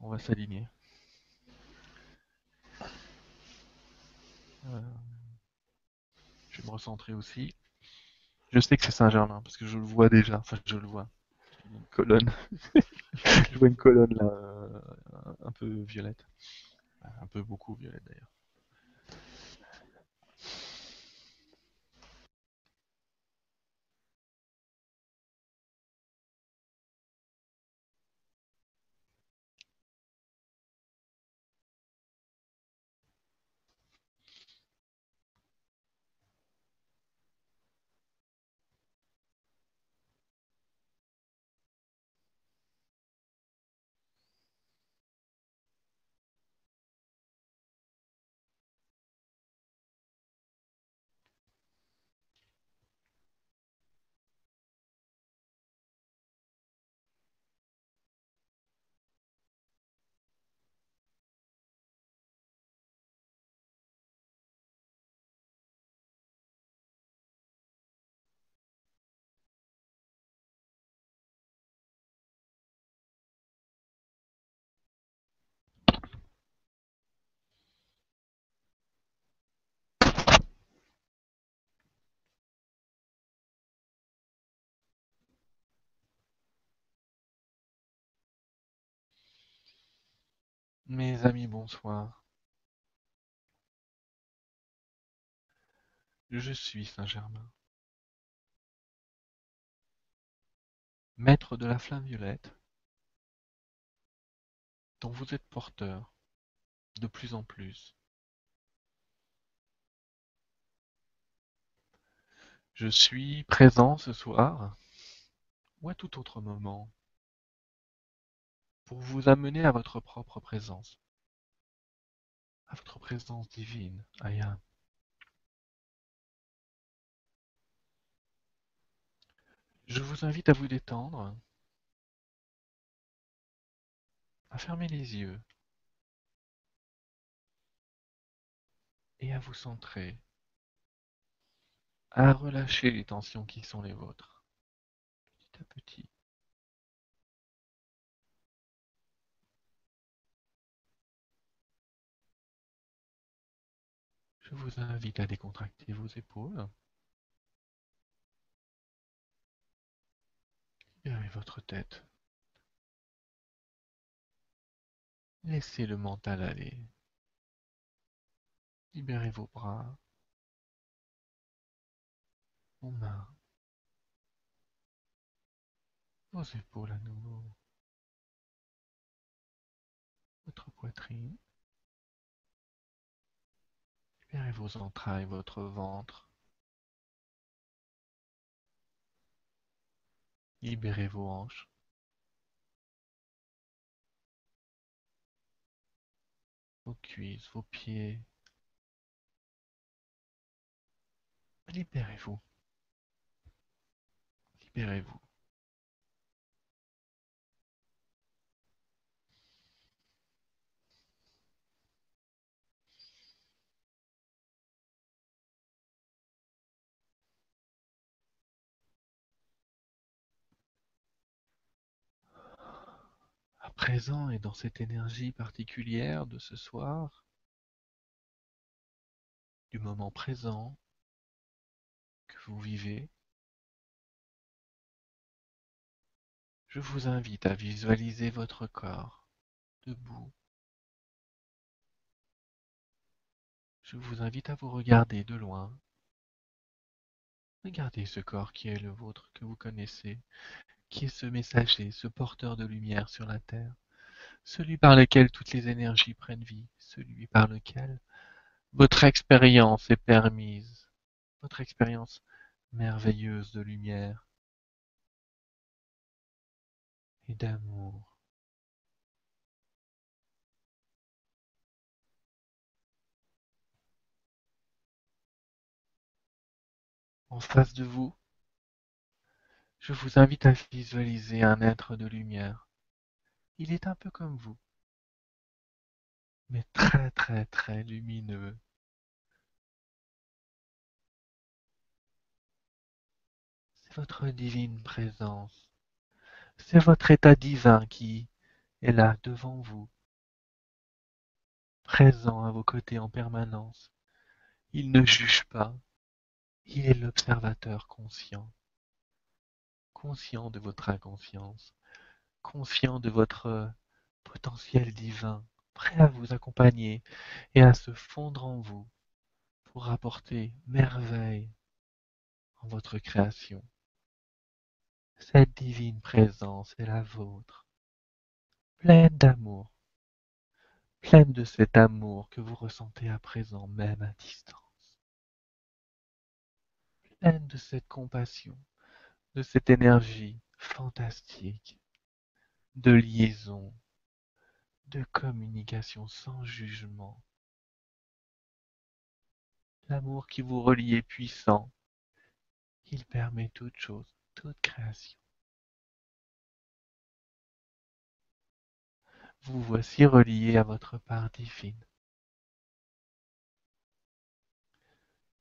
On va s'aligner. Euh, Je vais me recentrer aussi. Je sais que c'est Saint-Germain, parce que je le vois déjà. Enfin, je le vois. Une colonne. je vois une colonne là, euh, un peu violette. Un peu beaucoup violette d'ailleurs. Mes amis, bonsoir. Je suis Saint-Germain, maître de la flamme violette, dont vous êtes porteur de plus en plus. Je suis présent ce soir, ou à tout autre moment, pour vous amener à votre propre présence, à votre présence divine, Aya. Je vous invite à vous détendre, à fermer les yeux et à vous centrer à relâcher les tensions qui sont les vôtres, petit à petit. Je vous invite à décontracter vos épaules. Libérez votre tête. Laissez le mental aller. Libérez vos bras, vos mains, vos épaules à nouveau, votre poitrine. Libérez vos entrailles, votre ventre. Libérez vos hanches. Vos cuisses, vos pieds. Libérez-vous. Libérez-vous. Présent et dans cette énergie particulière de ce soir, du moment présent que vous vivez, je vous invite à visualiser votre corps debout. Je vous invite à vous regarder de loin. Regardez ce corps qui est le vôtre, que vous connaissez, qui est ce messager, ce porteur de lumière sur la terre, celui par lequel toutes les énergies prennent vie, celui par lequel votre expérience est permise, votre expérience merveilleuse de lumière et d'amour. En face de vous, je vous invite à visualiser un être de lumière. Il est un peu comme vous, mais très très très lumineux. C'est votre divine présence. C'est votre état divin qui est là devant vous, présent à vos côtés en permanence. Il ne juge pas, il est l'observateur conscient, conscient de votre inconscience, conscient de votre potentiel divin, prêt à vous accompagner et à se fondre en vous pour apporter merveille en votre création. Cette divine présence est la vôtre, pleine d'amour, pleine de cet amour que vous ressentez à présent même à distance, pleine de cette compassion, cette énergie fantastique, de liaison, de communication sans jugement. L'amour qui vous relie est puissant, il permet toute chose toute création. Vous voici relié à votre part divine.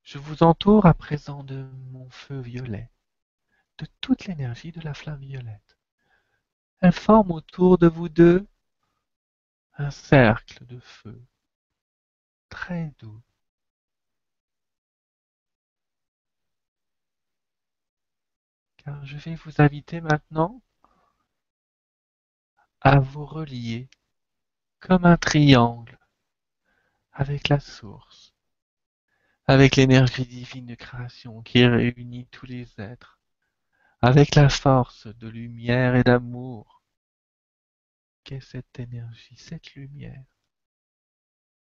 Je vous entoure à présent de mon feu violet, de toute l'énergie de la flamme violette. Elle forme autour de vous deux un cercle de feu très doux, je vais vous inviter maintenant à vous relier comme un triangle avec la source, avec l'énergie divine de création qui réunit tous les êtres, avec la force de lumière et d'amour qu'est cette énergie, cette lumière?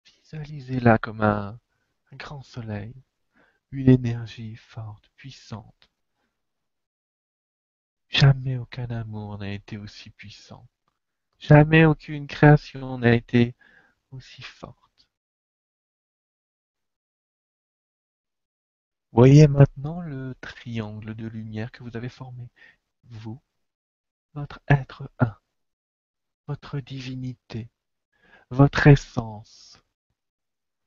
Visualisez-la comme un, un grand soleil, une énergie forte, puissante, Jamais aucun amour n'a été aussi puissant. Jamais aucune création n'a été aussi forte. Voyez maintenant le triangle de lumière que vous avez formé. Vous, votre être un, votre divinité, votre essence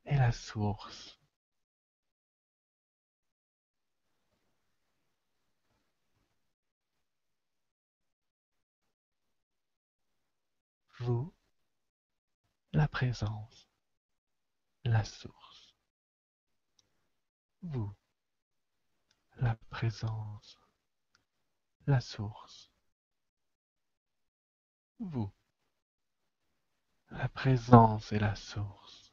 et la source. Vous, la présence, la source. Vous la présence, la source. Vous, la présence et la source.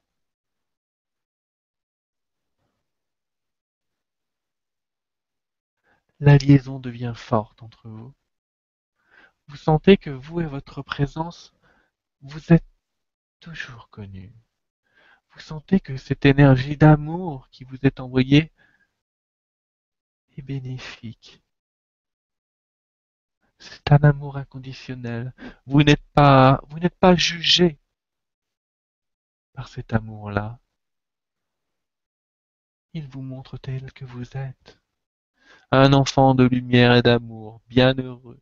La liaison devient forte entre vous. Vous sentez que vous et votre présence, vous êtes toujours connus. Vous sentez que cette énergie d'amour qui vous est envoyée est bénéfique. C'est un amour inconditionnel. Vous n'êtes pas, vous n'êtes pas jugé par cet amour-là. Il vous montre tel que vous êtes. Un enfant de lumière et d'amour, bien heureux,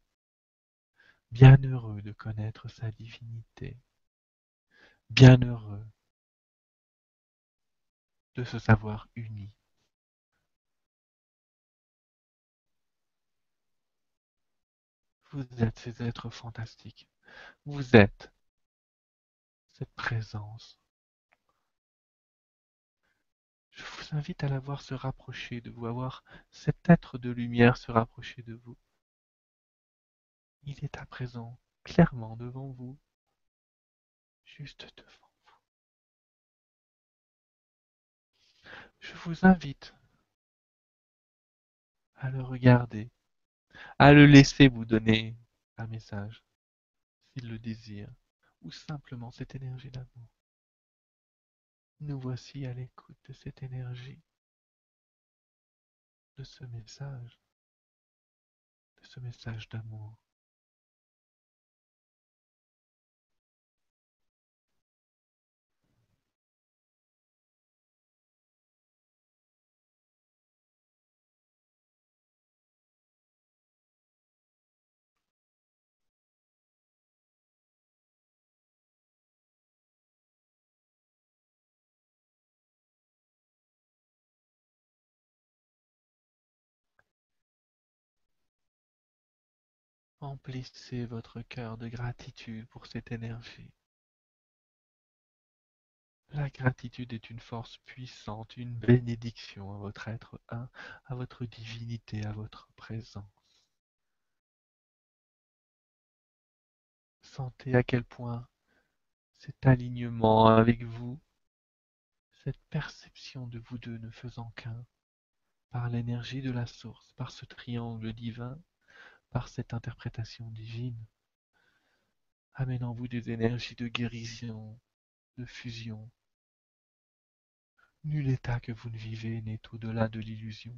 bien heureux de connaître sa divinité, bien heureux de se savoir uni. Vous êtes ces êtres fantastiques. Vous êtes cette présence. Je vous invite à la voir se rapprocher de vous, à voir cet être de lumière se rapprocher de vous. Il est à présent clairement devant vous, juste devant vous. Je vous invite à le regarder, à le laisser vous donner un message, s'il le désire, ou simplement cette énergie d'amour. Nous voici à l'écoute de cette énergie, de ce message, de ce message d'amour. Emplissez votre cœur de gratitude pour cette énergie. La gratitude est une force puissante, une bénédiction à votre être un, à votre divinité, à votre présence. Sentez à quel point cet alignement avec vous, cette perception de vous deux ne faisant qu'un, par l'énergie de la source, par ce triangle divin, par cette interprétation divine, amène en vous des énergies de guérison, de fusion. Nul état que vous ne vivez n'est au-delà de l'illusion.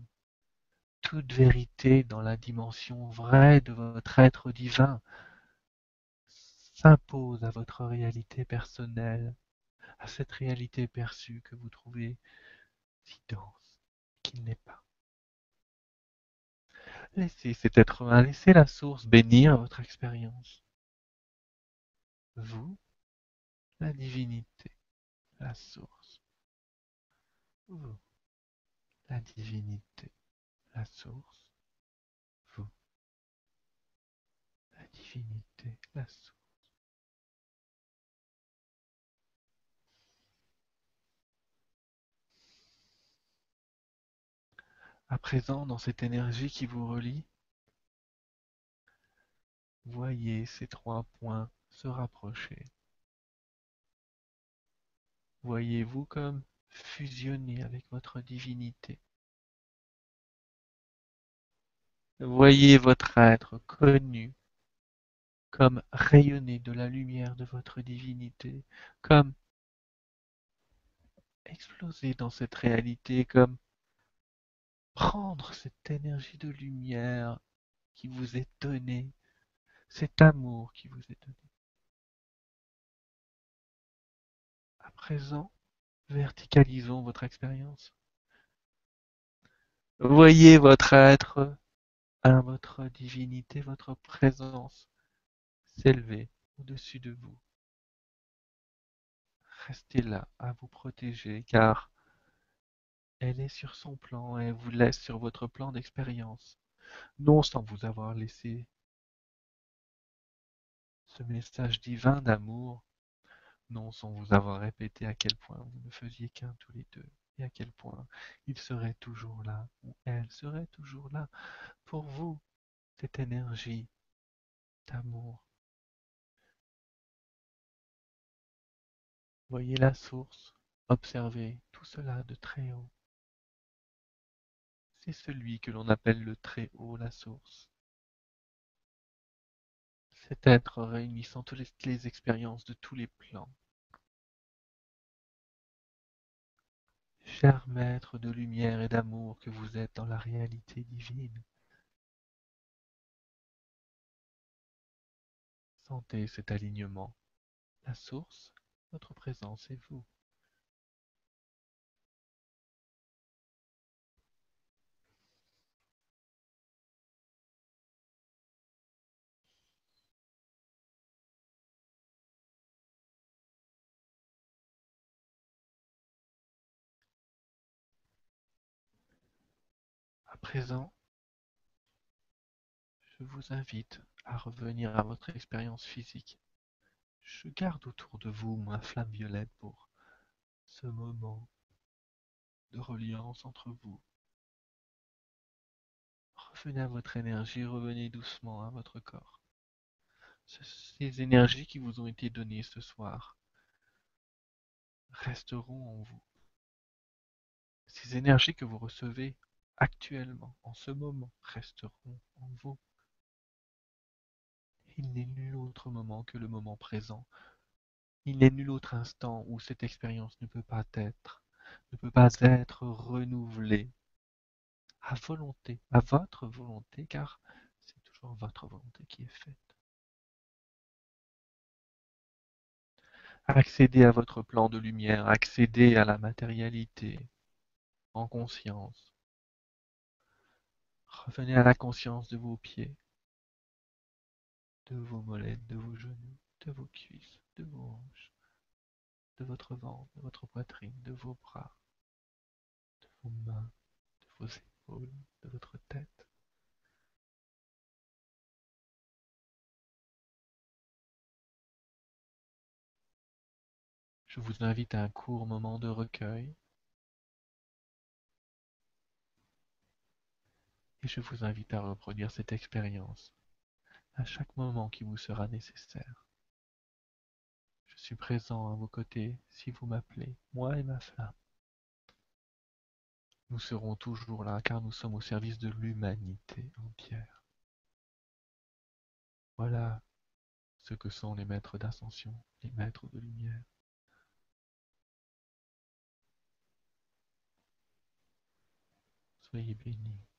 Toute vérité dans la dimension vraie de votre être divin s'impose à votre réalité personnelle, à cette réalité perçue que vous trouvez si dense qu'il n'est pas. Laissez cet être humain, laissez la source bénir votre expérience. Vous, la divinité, la source. Vous, la divinité, la source. Vous, la divinité, la source. À présent, dans cette énergie qui vous relie, voyez ces trois points se rapprocher. Voyez-vous comme fusionner avec votre divinité. Voyez votre être connu comme rayonner de la lumière de votre divinité, comme exploser dans cette réalité, comme prendre cette énergie de lumière qui vous est donnée, cet amour qui vous est donné. À présent, verticalisons votre expérience. Voyez votre être, votre divinité, votre présence s'élever au-dessus de vous. Restez là à vous protéger car elle est sur son plan et vous laisse sur votre plan d'expérience, non sans vous avoir laissé ce message divin d'amour, non sans vous avoir répété à quel point vous ne faisiez qu'un tous les deux, et à quel point il serait toujours là, ou elle serait toujours là, pour vous, cette énergie d'amour. Voyez la source, observez tout cela de très haut. C'est celui que l'on appelle le très haut, la source. Cet être réunissant toutes les expériences de tous les plans. Cher maître de lumière et d'amour que vous êtes dans la réalité divine, sentez cet alignement, la source, votre présence et vous. Présent, je vous invite à revenir à votre expérience physique. Je garde autour de vous ma flamme violette pour ce moment de reliance entre vous. Revenez à votre énergie, revenez doucement à votre corps. Ces énergies qui vous ont été données ce soir resteront en vous. Ces énergies que vous recevez actuellement, en ce moment, resteront en vous. Il n'est nul autre moment que le moment présent. Il n'est nul autre instant où cette expérience ne peut pas être, ne peut pas être renouvelée à volonté, à votre volonté, car c'est toujours votre volonté qui est faite. Accédez à votre plan de lumière, accédez à la matérialité en conscience. Revenez à la conscience de vos pieds, de vos mollets, de vos genoux, de vos cuisses, de vos hanches, de votre ventre, de votre poitrine, de vos bras, de vos mains, de vos épaules, de votre tête. Je vous invite à un court moment de recueil et je vous invite à reproduire cette expérience à chaque moment qui vous sera nécessaire. Je suis présent à vos côtés si vous m'appelez, moi et ma femme. Nous serons toujours là car nous sommes au service de l'humanité entière. Voilà ce que sont les maîtres d'ascension, les maîtres de lumière. Soyez bénis.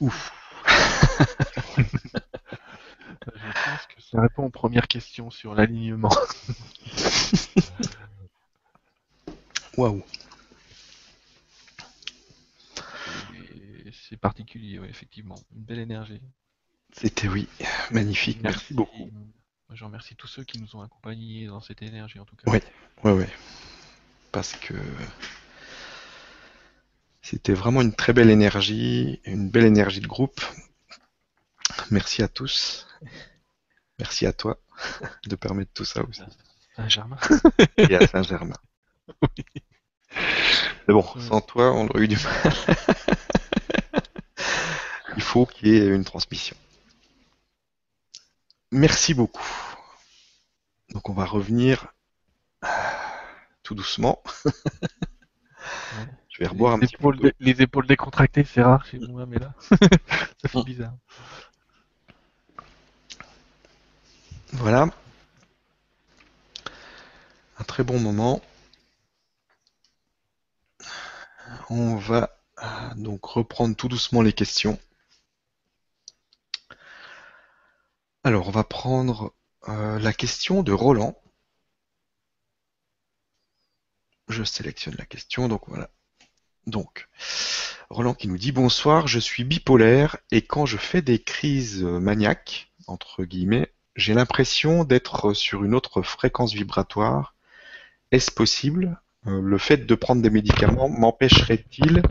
Ouf. Je pense que ça répond aux premières questions sur l'alignement. Waouh. C'est particulier, ouais, effectivement. Une belle énergie. C'était oui, magnifique. Merci beaucoup. Je remercie tous ceux qui nous ont accompagnés dans cette énergie, en tout cas. Oui, ouais, ouais. Parce que c'était vraiment une très belle énergie, une belle énergie de groupe. Merci à tous. Merci à toi de permettre tout ça aussi. Saint-Germain. Et à Saint-Germain. Mais bon, sans toi, on aurait eu du mal. Il faut qu'il y ait une transmission. Merci beaucoup. Donc on va revenir tout doucement. Je vais un les petit épaules, peu. les épaules décontractées, c'est rare chez moi, mais là, ça fait bizarre. Voilà. Un très bon moment. On va ah, donc reprendre tout doucement les questions. Alors, on va prendre euh, la question de Roland. Je sélectionne la question, donc voilà. Donc, Roland qui nous dit bonsoir, je suis bipolaire et quand je fais des crises maniaques, entre guillemets, j'ai l'impression d'être sur une autre fréquence vibratoire. Est-ce possible? Euh, Le fait de prendre des médicaments m'empêcherait-il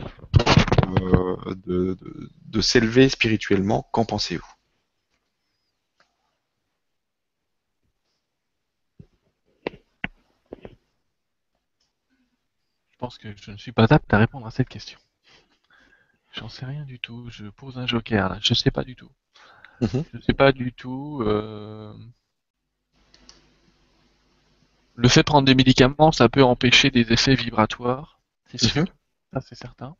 euh, de s'élever spirituellement? Qu'en pensez-vous? Je pense que je ne suis pas apte à répondre à cette question. J'en sais rien du tout. Je pose un joker là. Je sais pas du tout. Mhm. Je sais pas du tout. Euh, le fait de prendre des médicaments, ça peut empêcher des effets vibratoires, c'est sûr. Mhm. Ça c'est certain.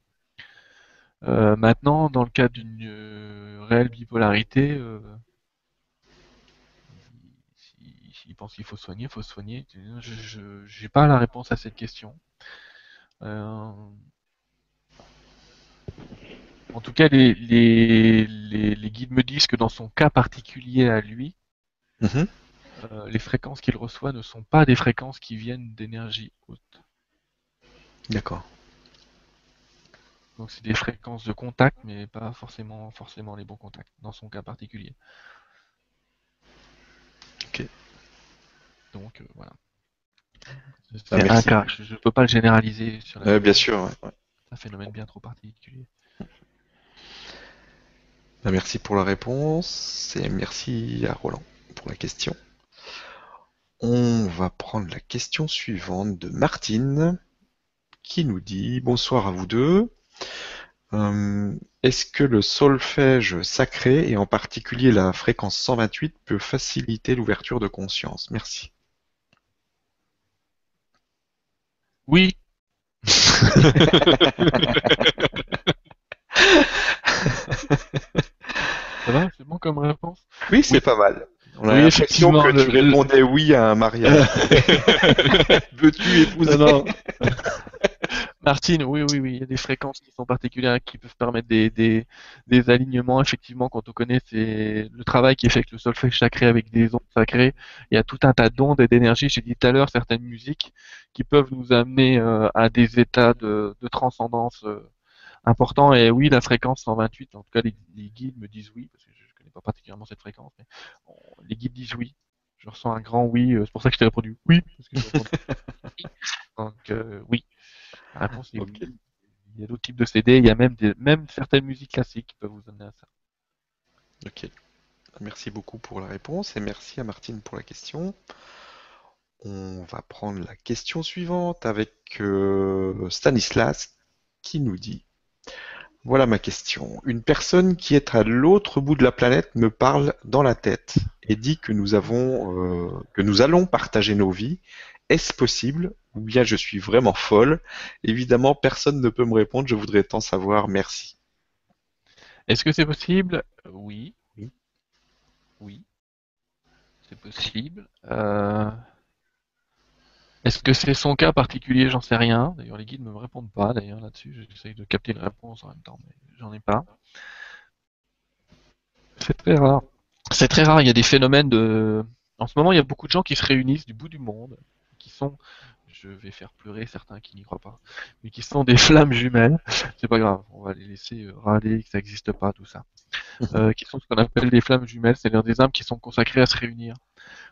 Euh, maintenant, dans le cas d'une euh, réelle bipolarité, s'il pense qu'il faut soigner, il faut soigner. Je n'ai pas la réponse à cette question. Euh, en tout cas, les, les, guides me disent que dans son cas particulier à lui, mhm. euh, les fréquences qu'il reçoit ne sont pas des fréquences qui viennent d'énergie haute. D'accord. Donc c'est des fréquences de contact, mais pas forcément, forcément les bons contacts, dans son cas particulier. Ok. Donc euh, voilà. C'est un cas, je ne peux pas le généraliser sur la Bien sûr, C'est un phénomène bien trop particulier. Bah, merci pour la réponse et merci à Roland pour la question. On va prendre la question suivante de Martine qui nous dit bonsoir à vous deux. Euh, est-ce que le solfège sacré et en particulier la fréquence 128 peut faciliter l'ouverture de conscience? Merci. Oui. Ça va, c'est bon comme réponse? Oui, c'est pas mal. On a l'impression que tu répondais oui à un mariage. Veux-tu épouser? Non, Martine, oui, oui, oui, il y a des fréquences qui sont particulières qui peuvent permettre des, des, des alignements. Effectivement, quand on connaît le travail qui est fait avec le solfège sacré, avec des ondes sacrées, il y a tout un tas d'ondes et d'énergie. J'ai dit tout à l'heure certaines musiques qui peuvent nous amener euh, à des états de, de transcendance euh, importants. Et oui, la fréquence 128, en tout cas, les, guides me disent oui, parce que je ne connais pas particulièrement cette fréquence, mais les guides disent oui. Je ressens un grand oui, euh, c'est pour ça que je t'ai répondu oui. Donc oui. Est Il y a d'autres types de CD, il y a même, même certaines musiques classiques qui peuvent vous amener à ça. Ok. Merci beaucoup pour la réponse et merci à Martine pour la question. On va prendre la question suivante avec euh, Stanislas qui nous dit Voilà ma question. Une personne qui est à l'autre bout de la planète me parle dans la tête et dit que nous avons euh, que nous allons partager nos vies. Est-ce possible ou bien je suis vraiment folle Évidemment, personne ne peut me répondre, je voudrais tant savoir, merci. Est-ce que c'est possible? Oui. Oui. Oui. C'est possible. Euh, est-ce que c'est son cas particulier? J'en sais rien. D'ailleurs, les guides ne me répondent pas d'ailleurs là-dessus. J'essaye de capter une réponse en même temps, mais j'en ai pas. C'est très rare. C'est très rare. Il y a des phénomènes de. En ce moment, il y a beaucoup de gens qui se réunissent du bout du monde, qui sont je vais faire pleurer certains qui n'y croient pas, mais qui sont des flammes jumelles. C'est pas grave, on va les laisser euh, râler que ça n'existe pas, tout ça. Euh, qui sont ce qu'on appelle des flammes jumelles, c'est-à-dire des âmes qui sont consacrées à se réunir.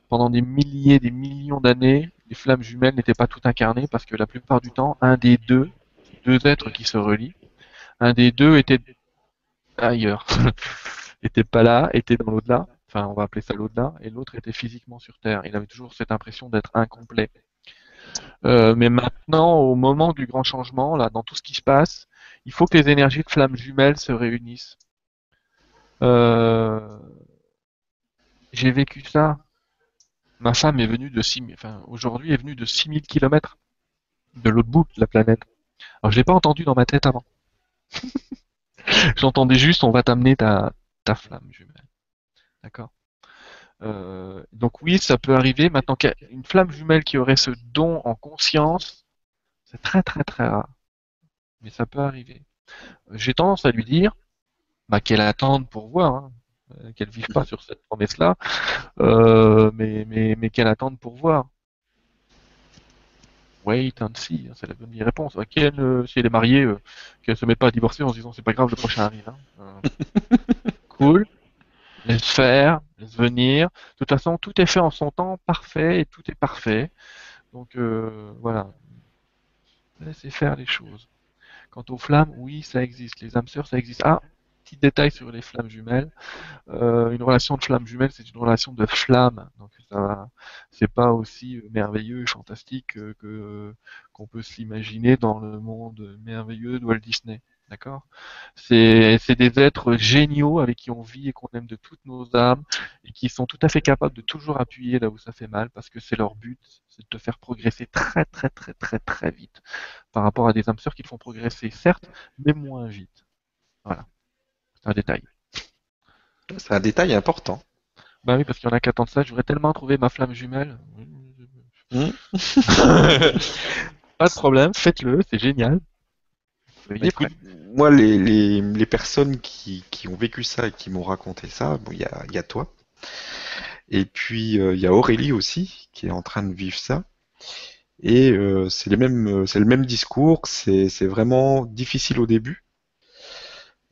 Pendant des milliers, des millions d'années, les flammes jumelles n'étaient pas toutes incarnées parce que la plupart du temps, un des deux, deux êtres qui se relient, un des deux était ailleurs, était pas là, était dans l'au-delà, enfin on va appeler ça l'au-delà, et l'autre était physiquement sur Terre. Il avait toujours cette impression d'être incomplet. Euh, mais maintenant, au moment du grand changement, là, dans tout ce qui se passe, il faut que les énergies de flammes jumelles se réunissent. Euh, j'ai vécu ça. Ma femme est venue de 6000, enfin, aujourd'hui est venue de 6000 km de l'autre bout de la planète. Alors, je l'ai pas entendu dans ma tête avant. J'entendais juste, on va t'amener ta, ta flamme jumelle. D'accord? Euh, donc oui, ça peut arriver. Maintenant qu'une flamme jumelle qui aurait ce don en conscience, c'est très très très rare. Mais ça peut arriver. J'ai tendance à lui dire bah, qu'elle attende pour voir, hein, euh, qu'elle vive pas sur cette promesse-là, euh, mais, mais, mais qu'elle attende pour voir. Wait and see, hein, c'est la bonne réponse. Euh, si elle est mariée, qu'elle se mette pas à divorcer en se disant c'est pas grave, le prochain arrive. Hein. Cool. Laisse faire, laisse venir. De toute façon, tout est fait en son temps, parfait, et tout est parfait. Donc euh, voilà. Laissez faire les choses. Quant aux flammes, oui, ça existe. Les âmes sœurs, ça existe. Ah, petit détail sur les flammes jumelles. Euh, une relation de flamme jumelle, c'est une relation de flamme. Donc ça, c'est pas aussi merveilleux et fantastique que qu'on peut s'imaginer dans le monde merveilleux de Walt Disney. D'accord? C'est des êtres géniaux avec qui on vit et qu'on aime de toutes nos âmes et qui sont tout à fait capables de toujours appuyer là où ça fait mal parce que c'est leur but, c'est de te faire progresser très très très très très vite par rapport à des âmes sœurs qui te font progresser certes, mais moins vite. Voilà. C'est un détail. C'est un détail important. Bah oui, parce qu'il y en a qu'à de ça, j'aurais tellement trouvé ma flamme jumelle. Hmm. Pas de problème, faites-le, c'est génial. Bah, écoute, moi, les, les, les personnes qui, qui, ont vécu ça et qui m'ont raconté ça, il bon, y, a, y, a, toi. Et puis, il euh, y a Aurélie aussi, qui est en train de vivre ça. Et euh, c'est les mêmes, c'est le même discours. C'est vraiment difficile au début.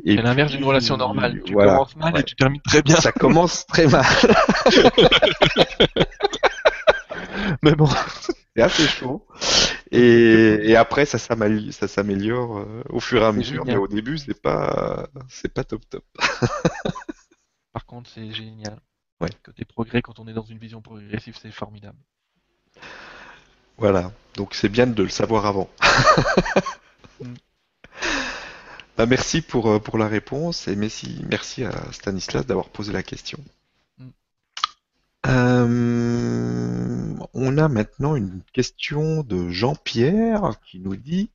Et c'est l'inverse d'une relation normale. Tu voilà, commences mal ouais. et tu termines très bien. Ça commence très mal. Mais bon. C'est assez chaud. Et, et après, ça s'améliore euh, au fur et à mesure. Mais au début, c'est pas, c'est pas top top. Par contre, c'est génial. Ouais. Côté progrès, quand on est dans une vision progressive, c'est formidable. Voilà. Donc c'est bien de le savoir avant. mm. bah, merci pour, pour la réponse et merci, merci à Stanislas d'avoir posé la question. Euh, on a maintenant une question de Jean-Pierre qui nous dit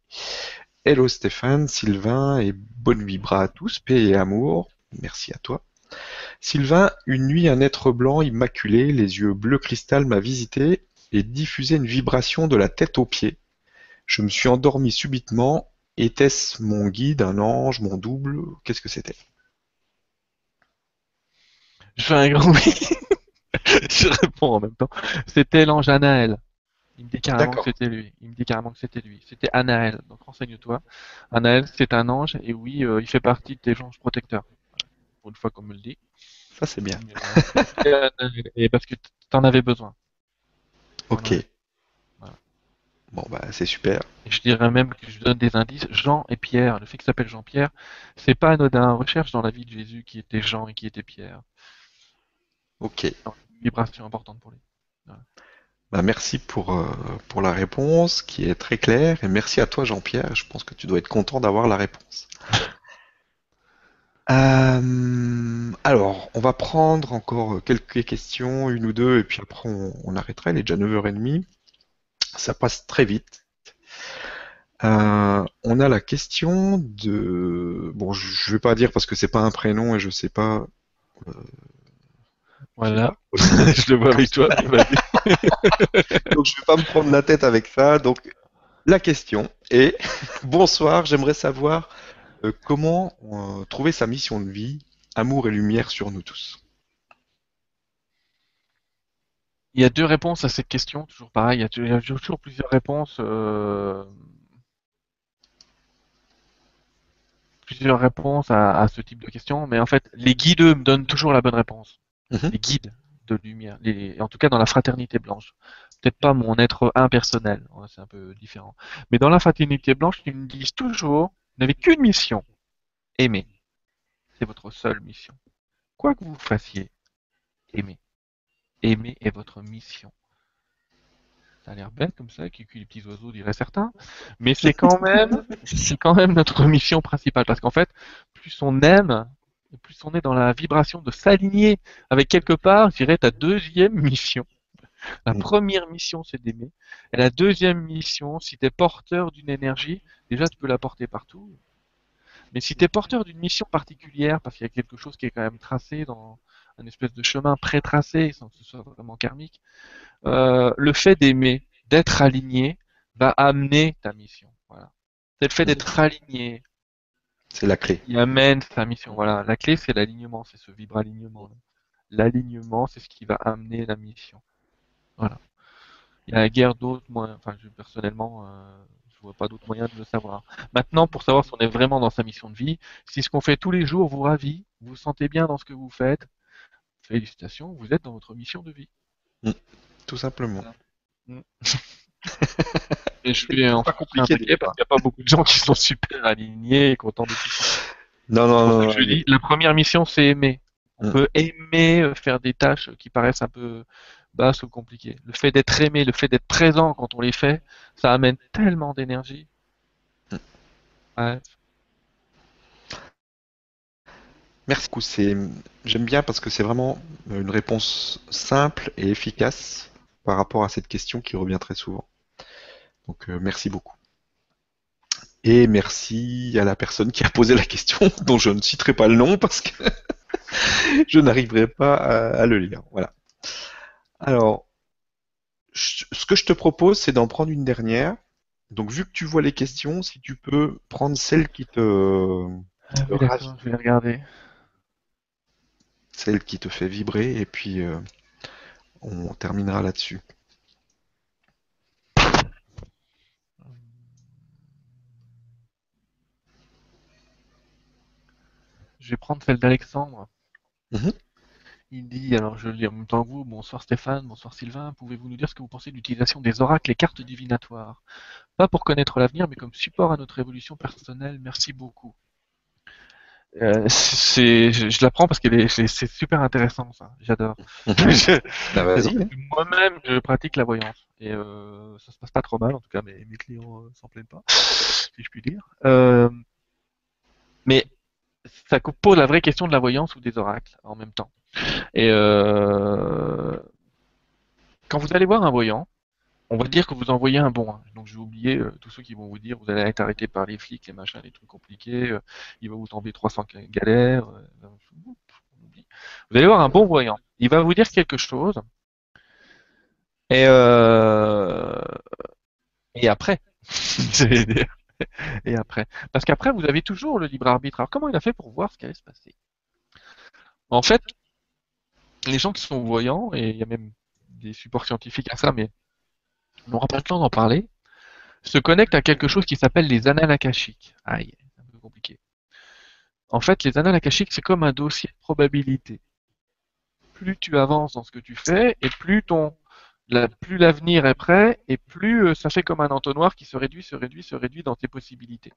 Hello Stéphane, Sylvain et bonne vibra à tous, paix et amour. Merci à toi. Sylvain, une nuit, un être blanc immaculé, les yeux bleu cristal m'a visité et diffusé une vibration de la tête aux pieds. Je me suis endormi subitement. Était-ce mon guide, un ange, mon double? Qu'est-ce que c'était? Je fais un grand oui. je réponds en même temps. C'était l'ange Anaël. Il me dit carrément que c'était lui. Il me dit carrément que c'était lui. C'était Anaël. Donc renseigne-toi. Anaël, c'est un ange et oui, euh, il fait partie de tes anges protecteurs. Pour une fois qu'on me le dit. Ça c'est bien. et parce que tu en avais besoin. Ok. Voilà. Bon bah c'est super. Et je dirais même que je donne des indices. Jean et Pierre. Le fait qu'il s'appelle Jean-Pierre, c'est pas anodin. Recherche dans la vie de Jésus qui était Jean et qui était Pierre. Ok. Vibration importante pour lui. Voilà. Bah, merci pour, euh, pour la réponse qui est très claire et merci à toi Jean-Pierre. Je pense que tu dois être content d'avoir la réponse. euh, alors, on va prendre encore quelques questions, une ou deux, et puis après on, on arrêtera. Il est déjà 9h30. Ça passe très vite. Euh, on a la question de. Bon, je, ne vais pas dire parce que c'est pas un prénom et je sais pas. Voilà, je le vois avec toi. donc je vais pas me prendre la tête avec ça. Donc la question est bonsoir, j'aimerais savoir euh, comment euh, trouver sa mission de vie, amour et lumière sur nous tous. Il y a deux réponses à cette question, toujours pareil. Il y a toujours plusieurs réponses. Euh... Plusieurs réponses à, à, ce type de question, mais en fait, les guides me donnent toujours la bonne réponse mmh. les guides de lumière, les, en tout cas dans la fraternité blanche. Peut-être pas mon être impersonnel, ouais, c'est un peu différent. Mais dans la fraternité blanche, ils me disent toujours, vous n'avez qu'une mission, aimer. C'est votre seule mission. Quoi que vous fassiez, aimer. Aimer est votre mission. Ça a l'air bête comme ça, qui les petits oiseaux diraient certains, mais c'est quand même, c'est quand même notre mission principale, parce qu'en fait, plus on aime, plus on est dans la vibration de s'aligner avec quelque part, je dirais, ta deuxième mission. La Mm. première mission, c'est d'aimer. Et la deuxième mission, si tu es porteur d'une énergie, déjà tu peux la porter partout. Mais si tu es porteur d'une mission particulière, parce qu'il y a quelque chose qui est quand même tracé dans un espèce de chemin pré-tracé, sans que ce soit vraiment karmique, euh, le fait d'aimer, d'être aligné, va amener ta mission. Voilà. C'est le fait d'être aligné, C'est la clé. qui amène sa mission. Voilà, la clé c'est l'alignement, c'est ce vibre-alignement. L'alignement, c'est ce qui va amener la mission. Voilà. Il y a guère d'autres moyens. Enfin, je, personnellement, euh, je vois pas d'autres moyens de le savoir. Maintenant, pour savoir si on est vraiment dans sa mission de vie, si ce qu'on fait tous les jours vous ravit, vous vous sentez bien dans ce que vous faites, félicitations, vous êtes dans votre mission de vie. Tout simplement. Et je suis en Pas compliqué, parce qu'il n'y a pas beaucoup de gens qui sont super alignés et contents de tout ça. Non, non, non. non, je dis, la première mission, c'est aimer. On Mm. peut aimer euh, faire des tâches qui paraissent un peu basses ou compliquées. Le fait d'être aimé, le fait d'être présent quand on les fait, ça amène tellement d'énergie. Mm. Ouais. Merci beaucoup. J'aime bien parce que c'est vraiment une réponse simple et efficace par rapport à cette question qui revient très souvent. Donc, euh, merci beaucoup. Et merci à la personne qui a posé la question, dont je ne citerai pas le nom parce que je n'arriverai pas à, à le lire. Voilà. Alors, je- ce que je te propose, c'est d'en prendre une dernière. Donc, vu que tu vois les questions, si tu peux prendre celle qui te, Ah oui, je vais regarder. celle qui te fait vibrer, et puis euh, on terminera là-dessus. Je vais prendre celle d'Alexandre. Mhm. Il dit, alors je le lis en même temps que vous, bonsoir Stéphane, bonsoir Sylvain, pouvez-vous nous dire ce que vous pensez de l'utilisation des oracles et cartes divinatoires? Pas pour connaître l'avenir, mais comme support à notre évolution personnelle, merci beaucoup. Euh, c'est, je, je la prends parce que c'est c'est super intéressant ça, j'adore. Je- Bah, vas-y. donc, Moi-même, je pratique la voyance et euh, ça se passe pas trop mal, en tout cas mes, mes clients euh, s'en plaignent pas, si je puis dire. Euh, mais ça pose la vraie question de la voyance ou des oracles en même temps. Et euh, quand vous allez voir un voyant, on va dire que vous envoyez un bon. hein. Donc je vais oublier euh, tous ceux qui vont vous dire vous allez être arrêté par les flics, les machins, les trucs compliqués, euh, il va vous tomber 300 galères. euh, vous allez voir un bon voyant. Il va vous dire quelque chose. Et euh, et après, dire. et après, parce qu'après vous avez toujours le libre arbitre. Alors comment il a fait pour voir ce qui allait se passer? En fait, les gens qui sont voyants, et il y a même des supports scientifiques à ça, mais on n'aura pas le temps d'en parler, se connectent à quelque chose qui s'appelle les annales. Aïe, c'est un peu compliqué. En fait, les annales c'est comme un dossier de probabilité. Plus tu avances dans ce que tu fais, et plus ton plus l'avenir est prêt, et plus euh, ça fait comme un entonnoir qui se réduit, se réduit, se réduit dans tes possibilités.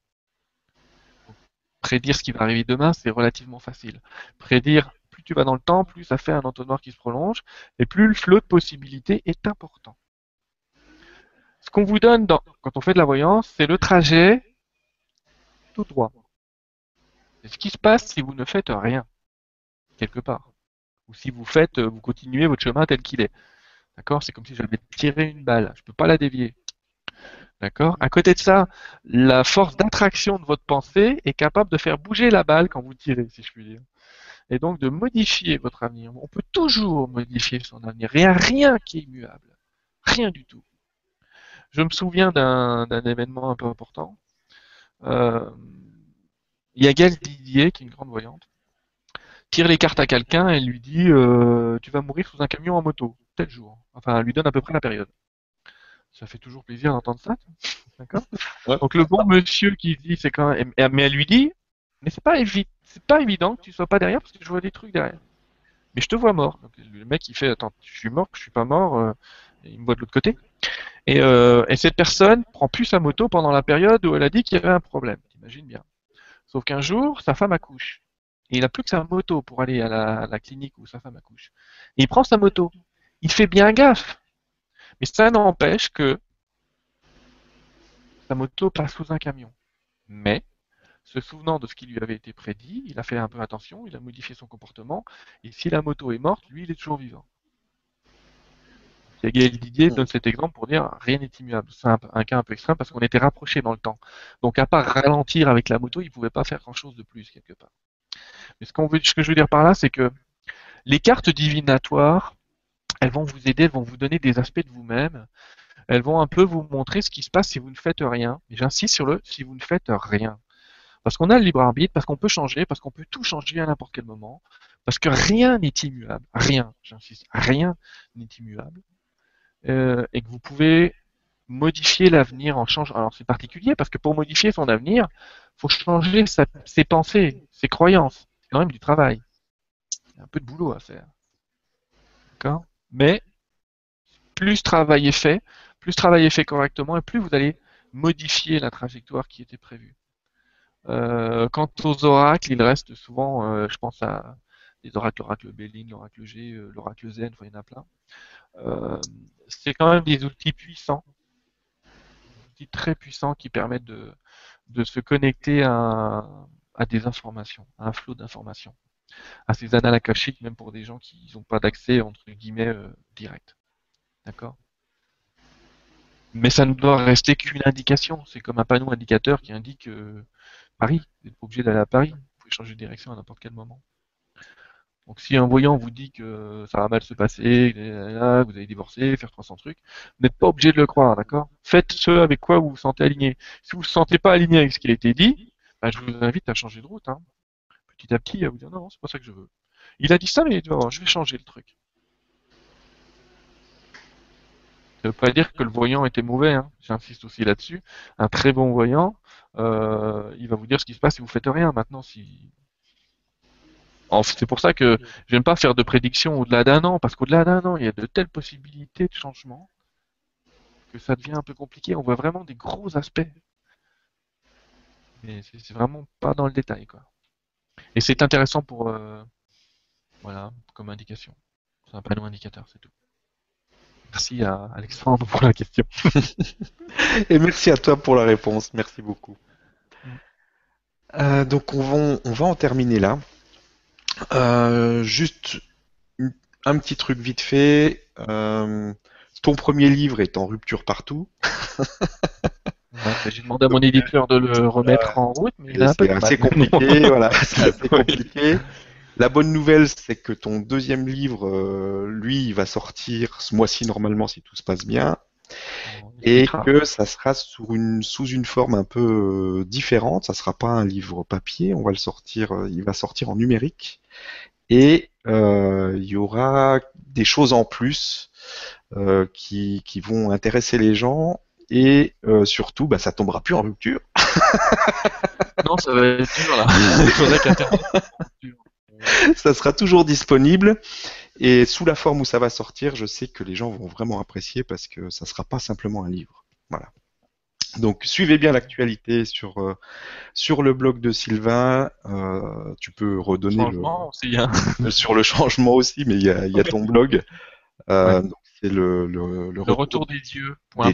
Prédire ce qui va arriver demain, c'est relativement facile. Prédire, plus tu vas dans le temps, plus ça fait un entonnoir qui se prolonge, et plus le flot de possibilités est important. Ce qu'on vous donne quand on fait de la voyance, c'est le trajet tout droit. C'est ce qui se passe si vous ne faites rien, quelque part. Ou si vous faites, euh, vous continuez votre chemin tel qu'il est. D'accord? C'est comme si j'avais tiré une balle. Je peux pas la dévier. D'accord? À côté de ça, la force d'attraction de votre pensée est capable de faire bouger la balle quand vous tirez, si je puis dire. Et donc de modifier votre avenir. On peut toujours modifier son avenir. Il n'y a rien qui est immuable. Rien du tout. Je me souviens d'un événement un peu important. Euh, il y a Gaëlle Didier, qui est une grande voyante, tire les cartes à quelqu'un et lui dit euh, Tu vas mourir sous un camion en moto, tel jour. Enfin, elle lui donne à peu près la période. Ça fait toujours plaisir d'entendre ça. D'accord Ouais. Donc le bon monsieur qui dit c'est quand même. Mais elle lui dit Mais c'est pas, évi- c'est pas évident que tu sois pas derrière parce que je vois des trucs derrière. Mais je te vois mort. Donc, le mec il fait Attends, je suis mort, je suis pas mort. euh, et il me voit de l'autre côté. Et, euh, et cette personne prend plus sa moto pendant la période où elle a dit qu'il y avait un problème. T'imagines bien. Sauf qu'un jour, sa femme accouche. Et il a plus que sa moto pour aller à la, à la clinique où sa femme accouche. Et il prend sa moto. Il fait bien gaffe. Mais ça n'empêche que sa moto passe sous un camion. Mais, se souvenant de ce qui lui avait été prédit, il a fait un peu attention, il a modifié son comportement. Et si la moto est morte, lui, il est toujours vivant. Et Gaël Didier donne cet exemple pour dire rien n'est immuable. C'est un, un cas un peu extrême parce qu'on était rapprochés dans le temps. Donc à part ralentir avec la moto, il ne pouvait pas faire grand chose de plus quelque part. Mais ce, qu'on veut, ce que je veux dire par là, c'est que les cartes divinatoires, elles vont vous aider, elles vont vous donner des aspects de vous-même. Elles vont un peu vous montrer ce qui se passe si vous ne faites rien. Et j'insiste sur le si vous ne faites rien. Parce qu'on a le libre arbitre, parce qu'on peut changer, parce qu'on peut tout changer à n'importe quel moment, parce que rien n'est immuable, rien, j'insiste, rien n'est immuable, euh, et que vous pouvez modifier l'avenir en changeant. Alors c'est particulier parce que pour modifier son avenir, faut changer ses pensées, ses croyances. C'est quand même du travail. Il y a un peu de boulot à faire. D'accord? Mais plus travail est fait, plus travail est fait correctement, et plus vous allez modifier la trajectoire qui était prévue. Euh, quant aux oracles, il reste souvent, euh, je pense à des oracles, l'oracle Béline, l'oracle G, euh, l'oracle Zen, il y en a plein. c'est quand même des outils puissants, des outils très puissants qui permettent de, de se connecter à, à des informations, à un flot d'informations, à ces annales même pour des gens qui n'ont pas d'accès entre guillemets direct. D'accord? Mais ça ne doit rester qu'une indication. C'est comme un panneau indicateur qui indique euh, Paris. Vous n'êtes pas obligé d'aller à Paris. Vous pouvez changer de direction à n'importe quel moment. Donc si un voyant vous dit que ça va mal se passer, que vous allez divorcer, faire 300 trucs, n'êtes pas obligé de le croire, d'accord? Faites ce avec quoi vous vous sentez aligné. Si vous ne vous sentez pas aligné avec ce qui a été dit, bah, je vous invite à changer de route. Hein. Petit à petit, à vous dire non, c'est pas ça que je veux. Il a dit ça, mais je vais changer le truc. Ça ne veut pas dire que le voyant était mauvais, hein. j'insiste aussi là-dessus. Un très bon voyant, euh, il va vous dire ce qui se passe si vous faites rien. Maintenant, si c'est pour ça que j'aime pas faire de prédictions au-delà d'un an, parce qu'au-delà d'un an, il y a de telles possibilités de changement que ça devient un peu compliqué. On voit vraiment des gros aspects. Mais c'est vraiment pas dans le détail, quoi. Et c'est intéressant pour, euh, voilà, comme indication. C'est un panneau indicateur, c'est tout. Merci à Alexandre pour la question. Et merci à toi pour la réponse. Merci beaucoup. Euh, donc on va, on va en terminer là. Euh, juste un petit truc vite fait. Euh, ton premier livre est en rupture partout. J'ai demandé à mon éditeur de le remettre en route, mais il C'est assez compliqué. voilà, c'est assez compliqué. La bonne nouvelle, c'est que ton deuxième livre, euh, lui, il va sortir ce mois-ci normalement si tout se passe bien, et que ça sera sous une sous une forme un peu euh, différente. Ça sera pas un livre papier, on va le sortir, euh, il va sortir en numérique, et il y aura des choses en plus qui, qui vont intéresser les gens et surtout, bah, ça tombera plus en rupture. non, ça va être dur là. Ça sera toujours disponible. Et sous la forme où ça va sortir, je sais que les gens vont vraiment apprécier parce que ça sera pas simplement un livre. Voilà. Donc suivez bien l'actualité sur euh, sur le blog de Sylvain. Euh, tu peux redonner le, aussi, hein. sur le changement aussi, mais il y a, y a ton blog. Euh, c'est le, le, le, retour, des dieux. Point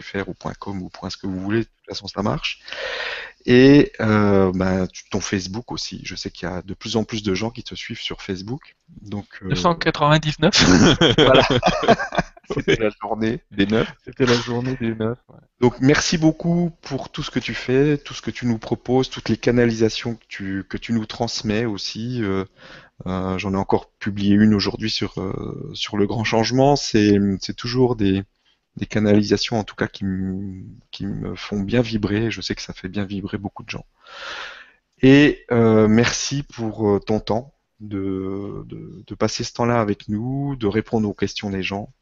.fr ou .com ou point ce que vous voulez, de toute façon ça marche. Et euh, bah, ton Facebook aussi. Je sais qu'il y a de plus en plus de gens qui te suivent sur Facebook. Donc, euh... 299 Voilà. C'était la journée des 9. C'était la journée des 9. Donc merci beaucoup pour tout ce que tu fais, tout ce que tu nous proposes, toutes les canalisations que tu, que tu nous transmets aussi. Euh, euh, J'en ai encore publié une aujourd'hui sur, euh, sur le grand changement. C'est toujours des, des canalisations en tout cas qui, qui, me font bien vibrer. Je sais que ça fait bien vibrer beaucoup de gens. Et merci pour ton temps de, de, passer ce temps-là avec nous, de répondre aux questions des gens,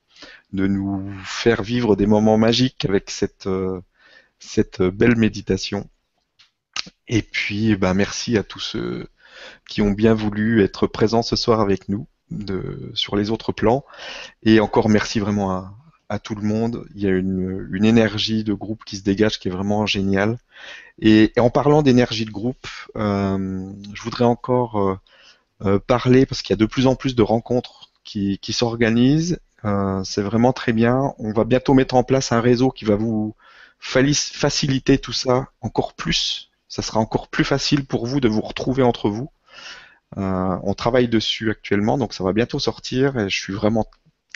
de nous faire vivre des moments magiques avec cette, euh, belle méditation. Et puis, bah, merci à tous ceux qui ont bien voulu être présents ce soir avec nous sur les autres plans. Et encore merci vraiment à, tout le monde. Il y a une, énergie de groupe qui se dégage qui est vraiment géniale. Et, en parlant d'énergie de groupe, euh, je voudrais encore euh, parler parce qu'il y a de plus en plus de rencontres qui s'organisent. C'est vraiment très bien. On va bientôt mettre en place un réseau qui va vous faciliter tout ça encore plus. Ça sera encore plus facile pour vous de vous retrouver entre vous. on travaille dessus actuellement, donc ça va bientôt sortir et je suis vraiment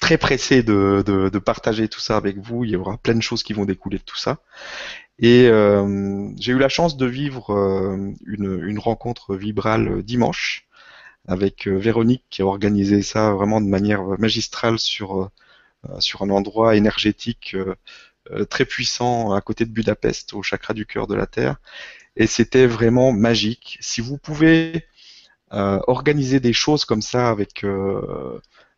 très pressé de, partager tout ça avec vous. Il y aura plein de choses qui vont découler de tout ça. Et euh, j'ai eu la chance de vivre euh, une, rencontre vibrale dimanche avec euh, Véronique qui a organisé ça vraiment de manière magistrale sur, sur un endroit énergétique très puissant à côté de Budapest, au chakra du cœur de la Terre, et c'était vraiment magique. Si vous pouvez organiser des choses comme ça avec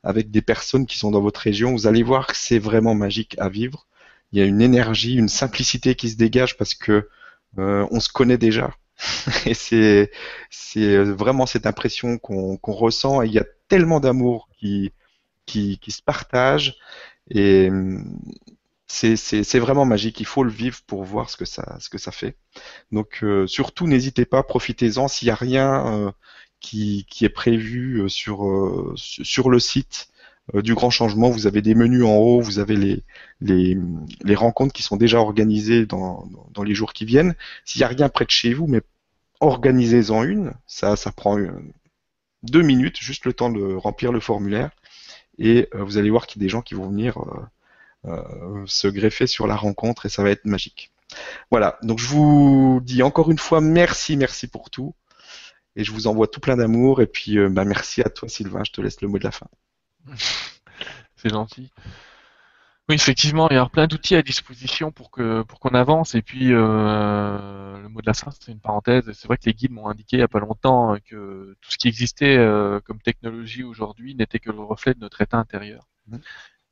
avec des personnes qui sont dans votre région, vous allez voir que c'est vraiment magique à vivre. Il y a une énergie, une simplicité qui se dégage parce que on se connaît déjà. et c'est c'est vraiment cette impression qu'on ressent. Et il y a tellement d'amour qui, qui, qui se partage et c'est vraiment magique. Il faut le vivre pour voir ce que ça ce que ça fait. Donc euh, surtout n'hésitez pas, profitez-en. S'il n'y a rien euh, qui, qui est prévu euh, sur sur le site du grand changement. Vous avez des menus en haut, vous avez les, les, les rencontres qui sont déjà organisées dans, dans les jours qui viennent. S'il n'y a rien près de chez vous, mais organisez-en une. Ça, ça prend deux minutes, juste le temps de remplir le formulaire. Et euh, vous allez voir qu'il y a des gens qui vont venir euh, euh, se greffer sur la rencontre et ça va être magique. Voilà, donc je vous dis encore une fois merci, merci pour tout. Et je vous envoie tout plein d'amour. Et puis bah, merci à toi Sylvain, je te laisse le mot de la fin. C'est gentil. Oui, effectivement, il y a plein d'outils à disposition pour que pour qu'on avance. Et puis euh, le mot de la fin, c'est une parenthèse. C'est vrai que les guides m'ont indiqué il n'y a pas longtemps que tout ce qui existait euh, comme technologie aujourd'hui n'était que le reflet de notre état intérieur. Mmh.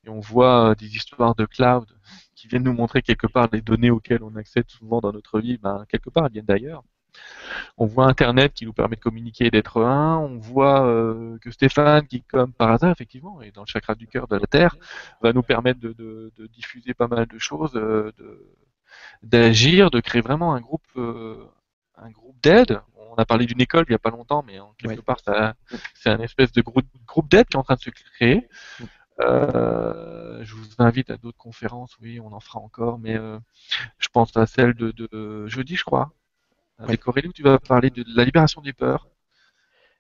Et on voit euh, des histoires de cloud qui viennent nous montrer quelque part les données auxquelles on accède souvent dans notre vie, ben, quelque part elles viennent d'ailleurs. On voit Internet qui nous permet de communiquer et d'être un. On voit euh, que Stéphane, qui comme par hasard effectivement est dans le chakra du cœur de la Terre, va nous permettre de, diffuser pas mal de choses, euh, d'agir, de créer vraiment un groupe, euh, un groupe d'aide. On a parlé d'une école il n'y a pas longtemps, mais en quelque part, c'est un espèce de groupe, groupe d'aide qui est en train de se créer. je vous invite à d'autres conférences, oui, on en fera encore, mais je pense à celle de jeudi, je crois, avec Aurélie, tu vas parler de la libération des peurs.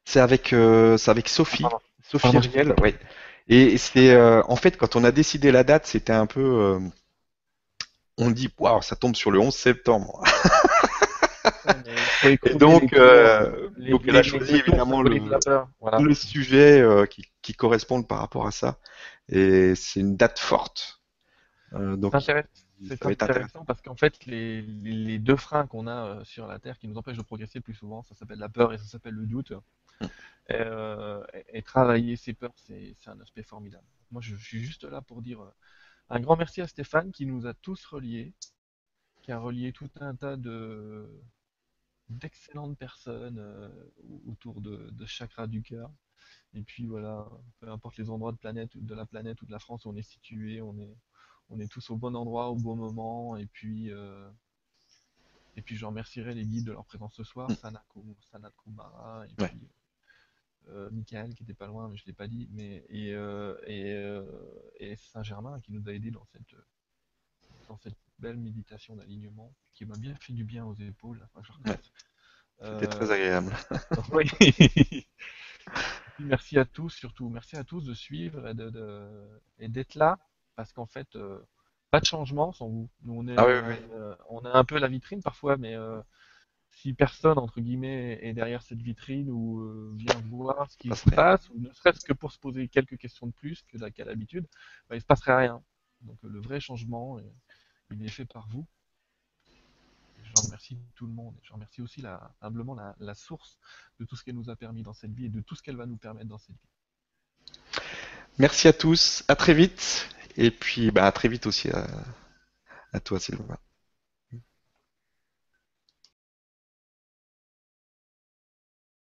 C'est avec, euh, avec Sophie. Sophie Riel, oui. Et c'est euh, en fait quand on a décidé la date, c'était un peu. Euh, on dit waouh, ça tombe sur le 11 septembre. et donc, donc elle a choisi évidemment le, sujet qui, qui correspond par rapport à ça. Et c'est une date forte. donc, c'est intéressant parce qu'en fait, les, deux freins qu'on a euh, sur la Terre qui nous empêchent de progresser plus souvent, ça s'appelle la peur et ça s'appelle le doute. Mm. Euh, et, travailler ces peurs, c'est un aspect formidable. Moi, je, suis juste là pour dire euh, un grand merci à Stéphane qui nous a tous reliés, qui a relié tout un tas de d'excellentes personnes autour de, de chakra du cœur. Et puis voilà, peu importe les endroits de, planète, de la planète ou de la France où on est situé, on est, on est tous au bon endroit, au bon moment. Et puis, euh, et puis je remercierai les guides de leur présence ce soir, mm. Sanat, Kumara, et puis euh, Michael qui était pas loin, mais je l'ai pas dit, mais et, euh, et, Saint-Germain qui nous a aidés dans cette, dans cette belle méditation d'alignement qui m'a bien fait du bien aux épaules. C'était très agréable. oui. merci à tous, surtout. Merci à tous de suivre et d'être là parce qu'en fait, euh, pas de changement sans vous. Nous, on est, ah euh, on a un peu la vitrine parfois, mais euh, si personne entre guillemets est derrière cette vitrine ou vient voir ce qui se passe, ou ne serait-ce que pour se poser quelques questions de plus que qu'à l'habitude, bah, il se passerait rien. Donc le vrai changement, il est fait par vous. Je remercie tout le monde. Je remercie aussi la, humblement la, la, source de tout ce qu'elle nous a permis dans cette vie et de tout ce qu'elle va nous permettre dans cette vie. Merci à tous. À très vite. Et puis, bah, à très vite aussi à, à toi, Sylvain.